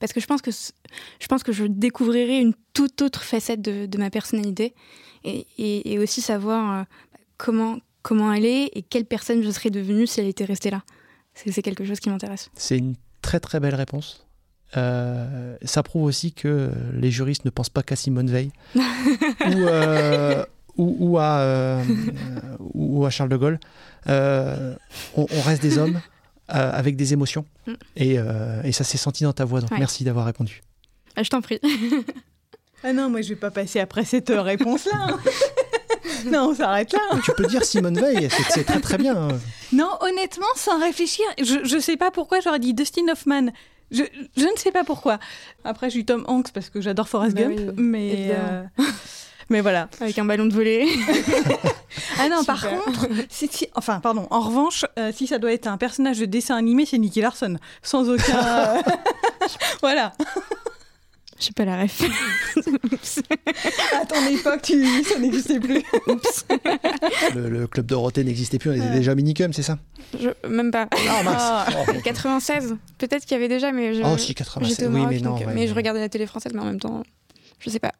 Parce que je pense que je, pense que je découvrirai une toute autre facette de, ma personnalité et, et, aussi savoir euh, comment, comment elle est et quelle personne je serais devenue si elle était restée là. C'est quelque chose qui m'intéresse. C'est une très très belle réponse. Euh, ça prouve aussi que les juristes ne pensent pas qu'à Simone Veil [LAUGHS] euh, ou, à, euh, ou, à, Charles de Gaulle. On, reste des hommes avec des émotions mm. et, et ça s'est senti dans ta voix. Donc merci d'avoir répondu. Ah, je t'en prie. [LAUGHS] ah non, moi je vais pas passer après cette réponse-là. Hein. [LAUGHS] non, on s'arrête là. Tu peux dire Simone Veil, c'est très très bien. Non, honnêtement, sans réfléchir, je, je sais pas pourquoi j'aurais dit Dustin Hoffman. Je, je, ne sais pas pourquoi. Après, j'ai eu Tom Hanks parce que j'adore Forrest bah Gump, mais euh, [LAUGHS] mais voilà. Avec un ballon de volée. [LAUGHS] ah non, par contre, si, enfin, pardon. En revanche, euh, si ça doit être un personnage de dessin animé, c'est Nicky Larson, sans aucun. [LAUGHS] voilà. Je sais pas la ref. [LAUGHS] à ton époque, tu... ça n'existait plus. [LAUGHS] Le, club Dorothée n'existait plus, on était déjà minicum, c'est ça? Même pas. Ah, mince. 96, peut-être qu'il y avait déjà, mais je. Oh, si, 96. oui, mais non. mais je regardais la télé française, mais en même temps, je sais pas.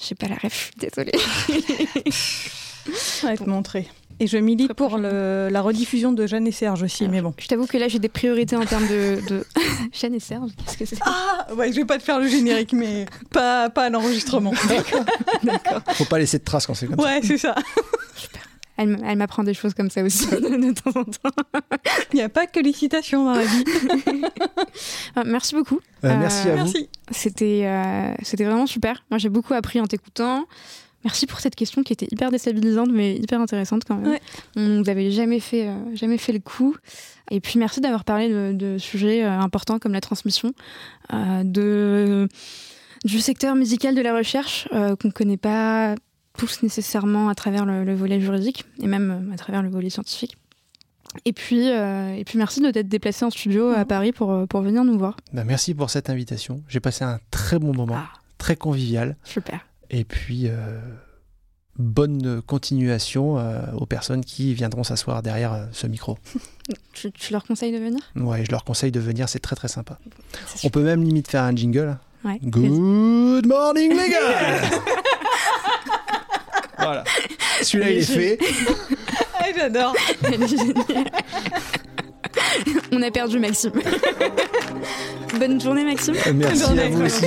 Je sais pas la ref, désolée. [LAUGHS] On va te montrer. Et je milite pour la rediffusion de Jeanne et Serge aussi, mais bon. Je t'avoue que là, j'ai des priorités en termes de, [LAUGHS] Jeanne et Serge. Qu'est-ce que c'est Ah, ouais, je vais pas te faire le générique, mais pas, pas à l'enregistrement. [LAUGHS] D'accord. Faut pas laisser de traces quand c'est comme ça. Ouais, c'est ça. Elle, elle m'apprend des choses comme ça aussi [LAUGHS] de temps en temps. Il n'y a pas que les citations dans la vie. Ah, merci beaucoup. Euh, merci à vous. C'était euh, c'était vraiment super. Moi, j'ai beaucoup appris en t'écoutant. Merci pour cette question qui était hyper déstabilisante, mais hyper intéressante quand même. On vous avait jamais fait, euh, jamais fait le coup. Et puis merci d'avoir parlé de, sujets euh, importants comme la transmission, euh, de, du secteur musical de la recherche qu'on ne connaît pas tous nécessairement à travers le, volet juridique et même à travers le volet scientifique. Et puis, et puis merci de t'être déplacé en studio à Paris pour, pour venir nous voir. Bah, merci pour cette invitation. J'ai passé un très bon moment, ah. très convivial. Super. Et puis, euh, bonne continuation euh, aux personnes qui viendront s'asseoir derrière euh, ce micro. [LAUGHS] Tu, leur conseilles de venir? Ouais, je leur conseille de venir, c'est très très sympa. On peut même limite faire un jingle. Ouais, Good morning les gars [LAUGHS] Voilà. Celui-là il est fait. ah, J'adore. [LAUGHS] On a perdu Maxime. Bonne journée Maxime. Merci à vous aussi.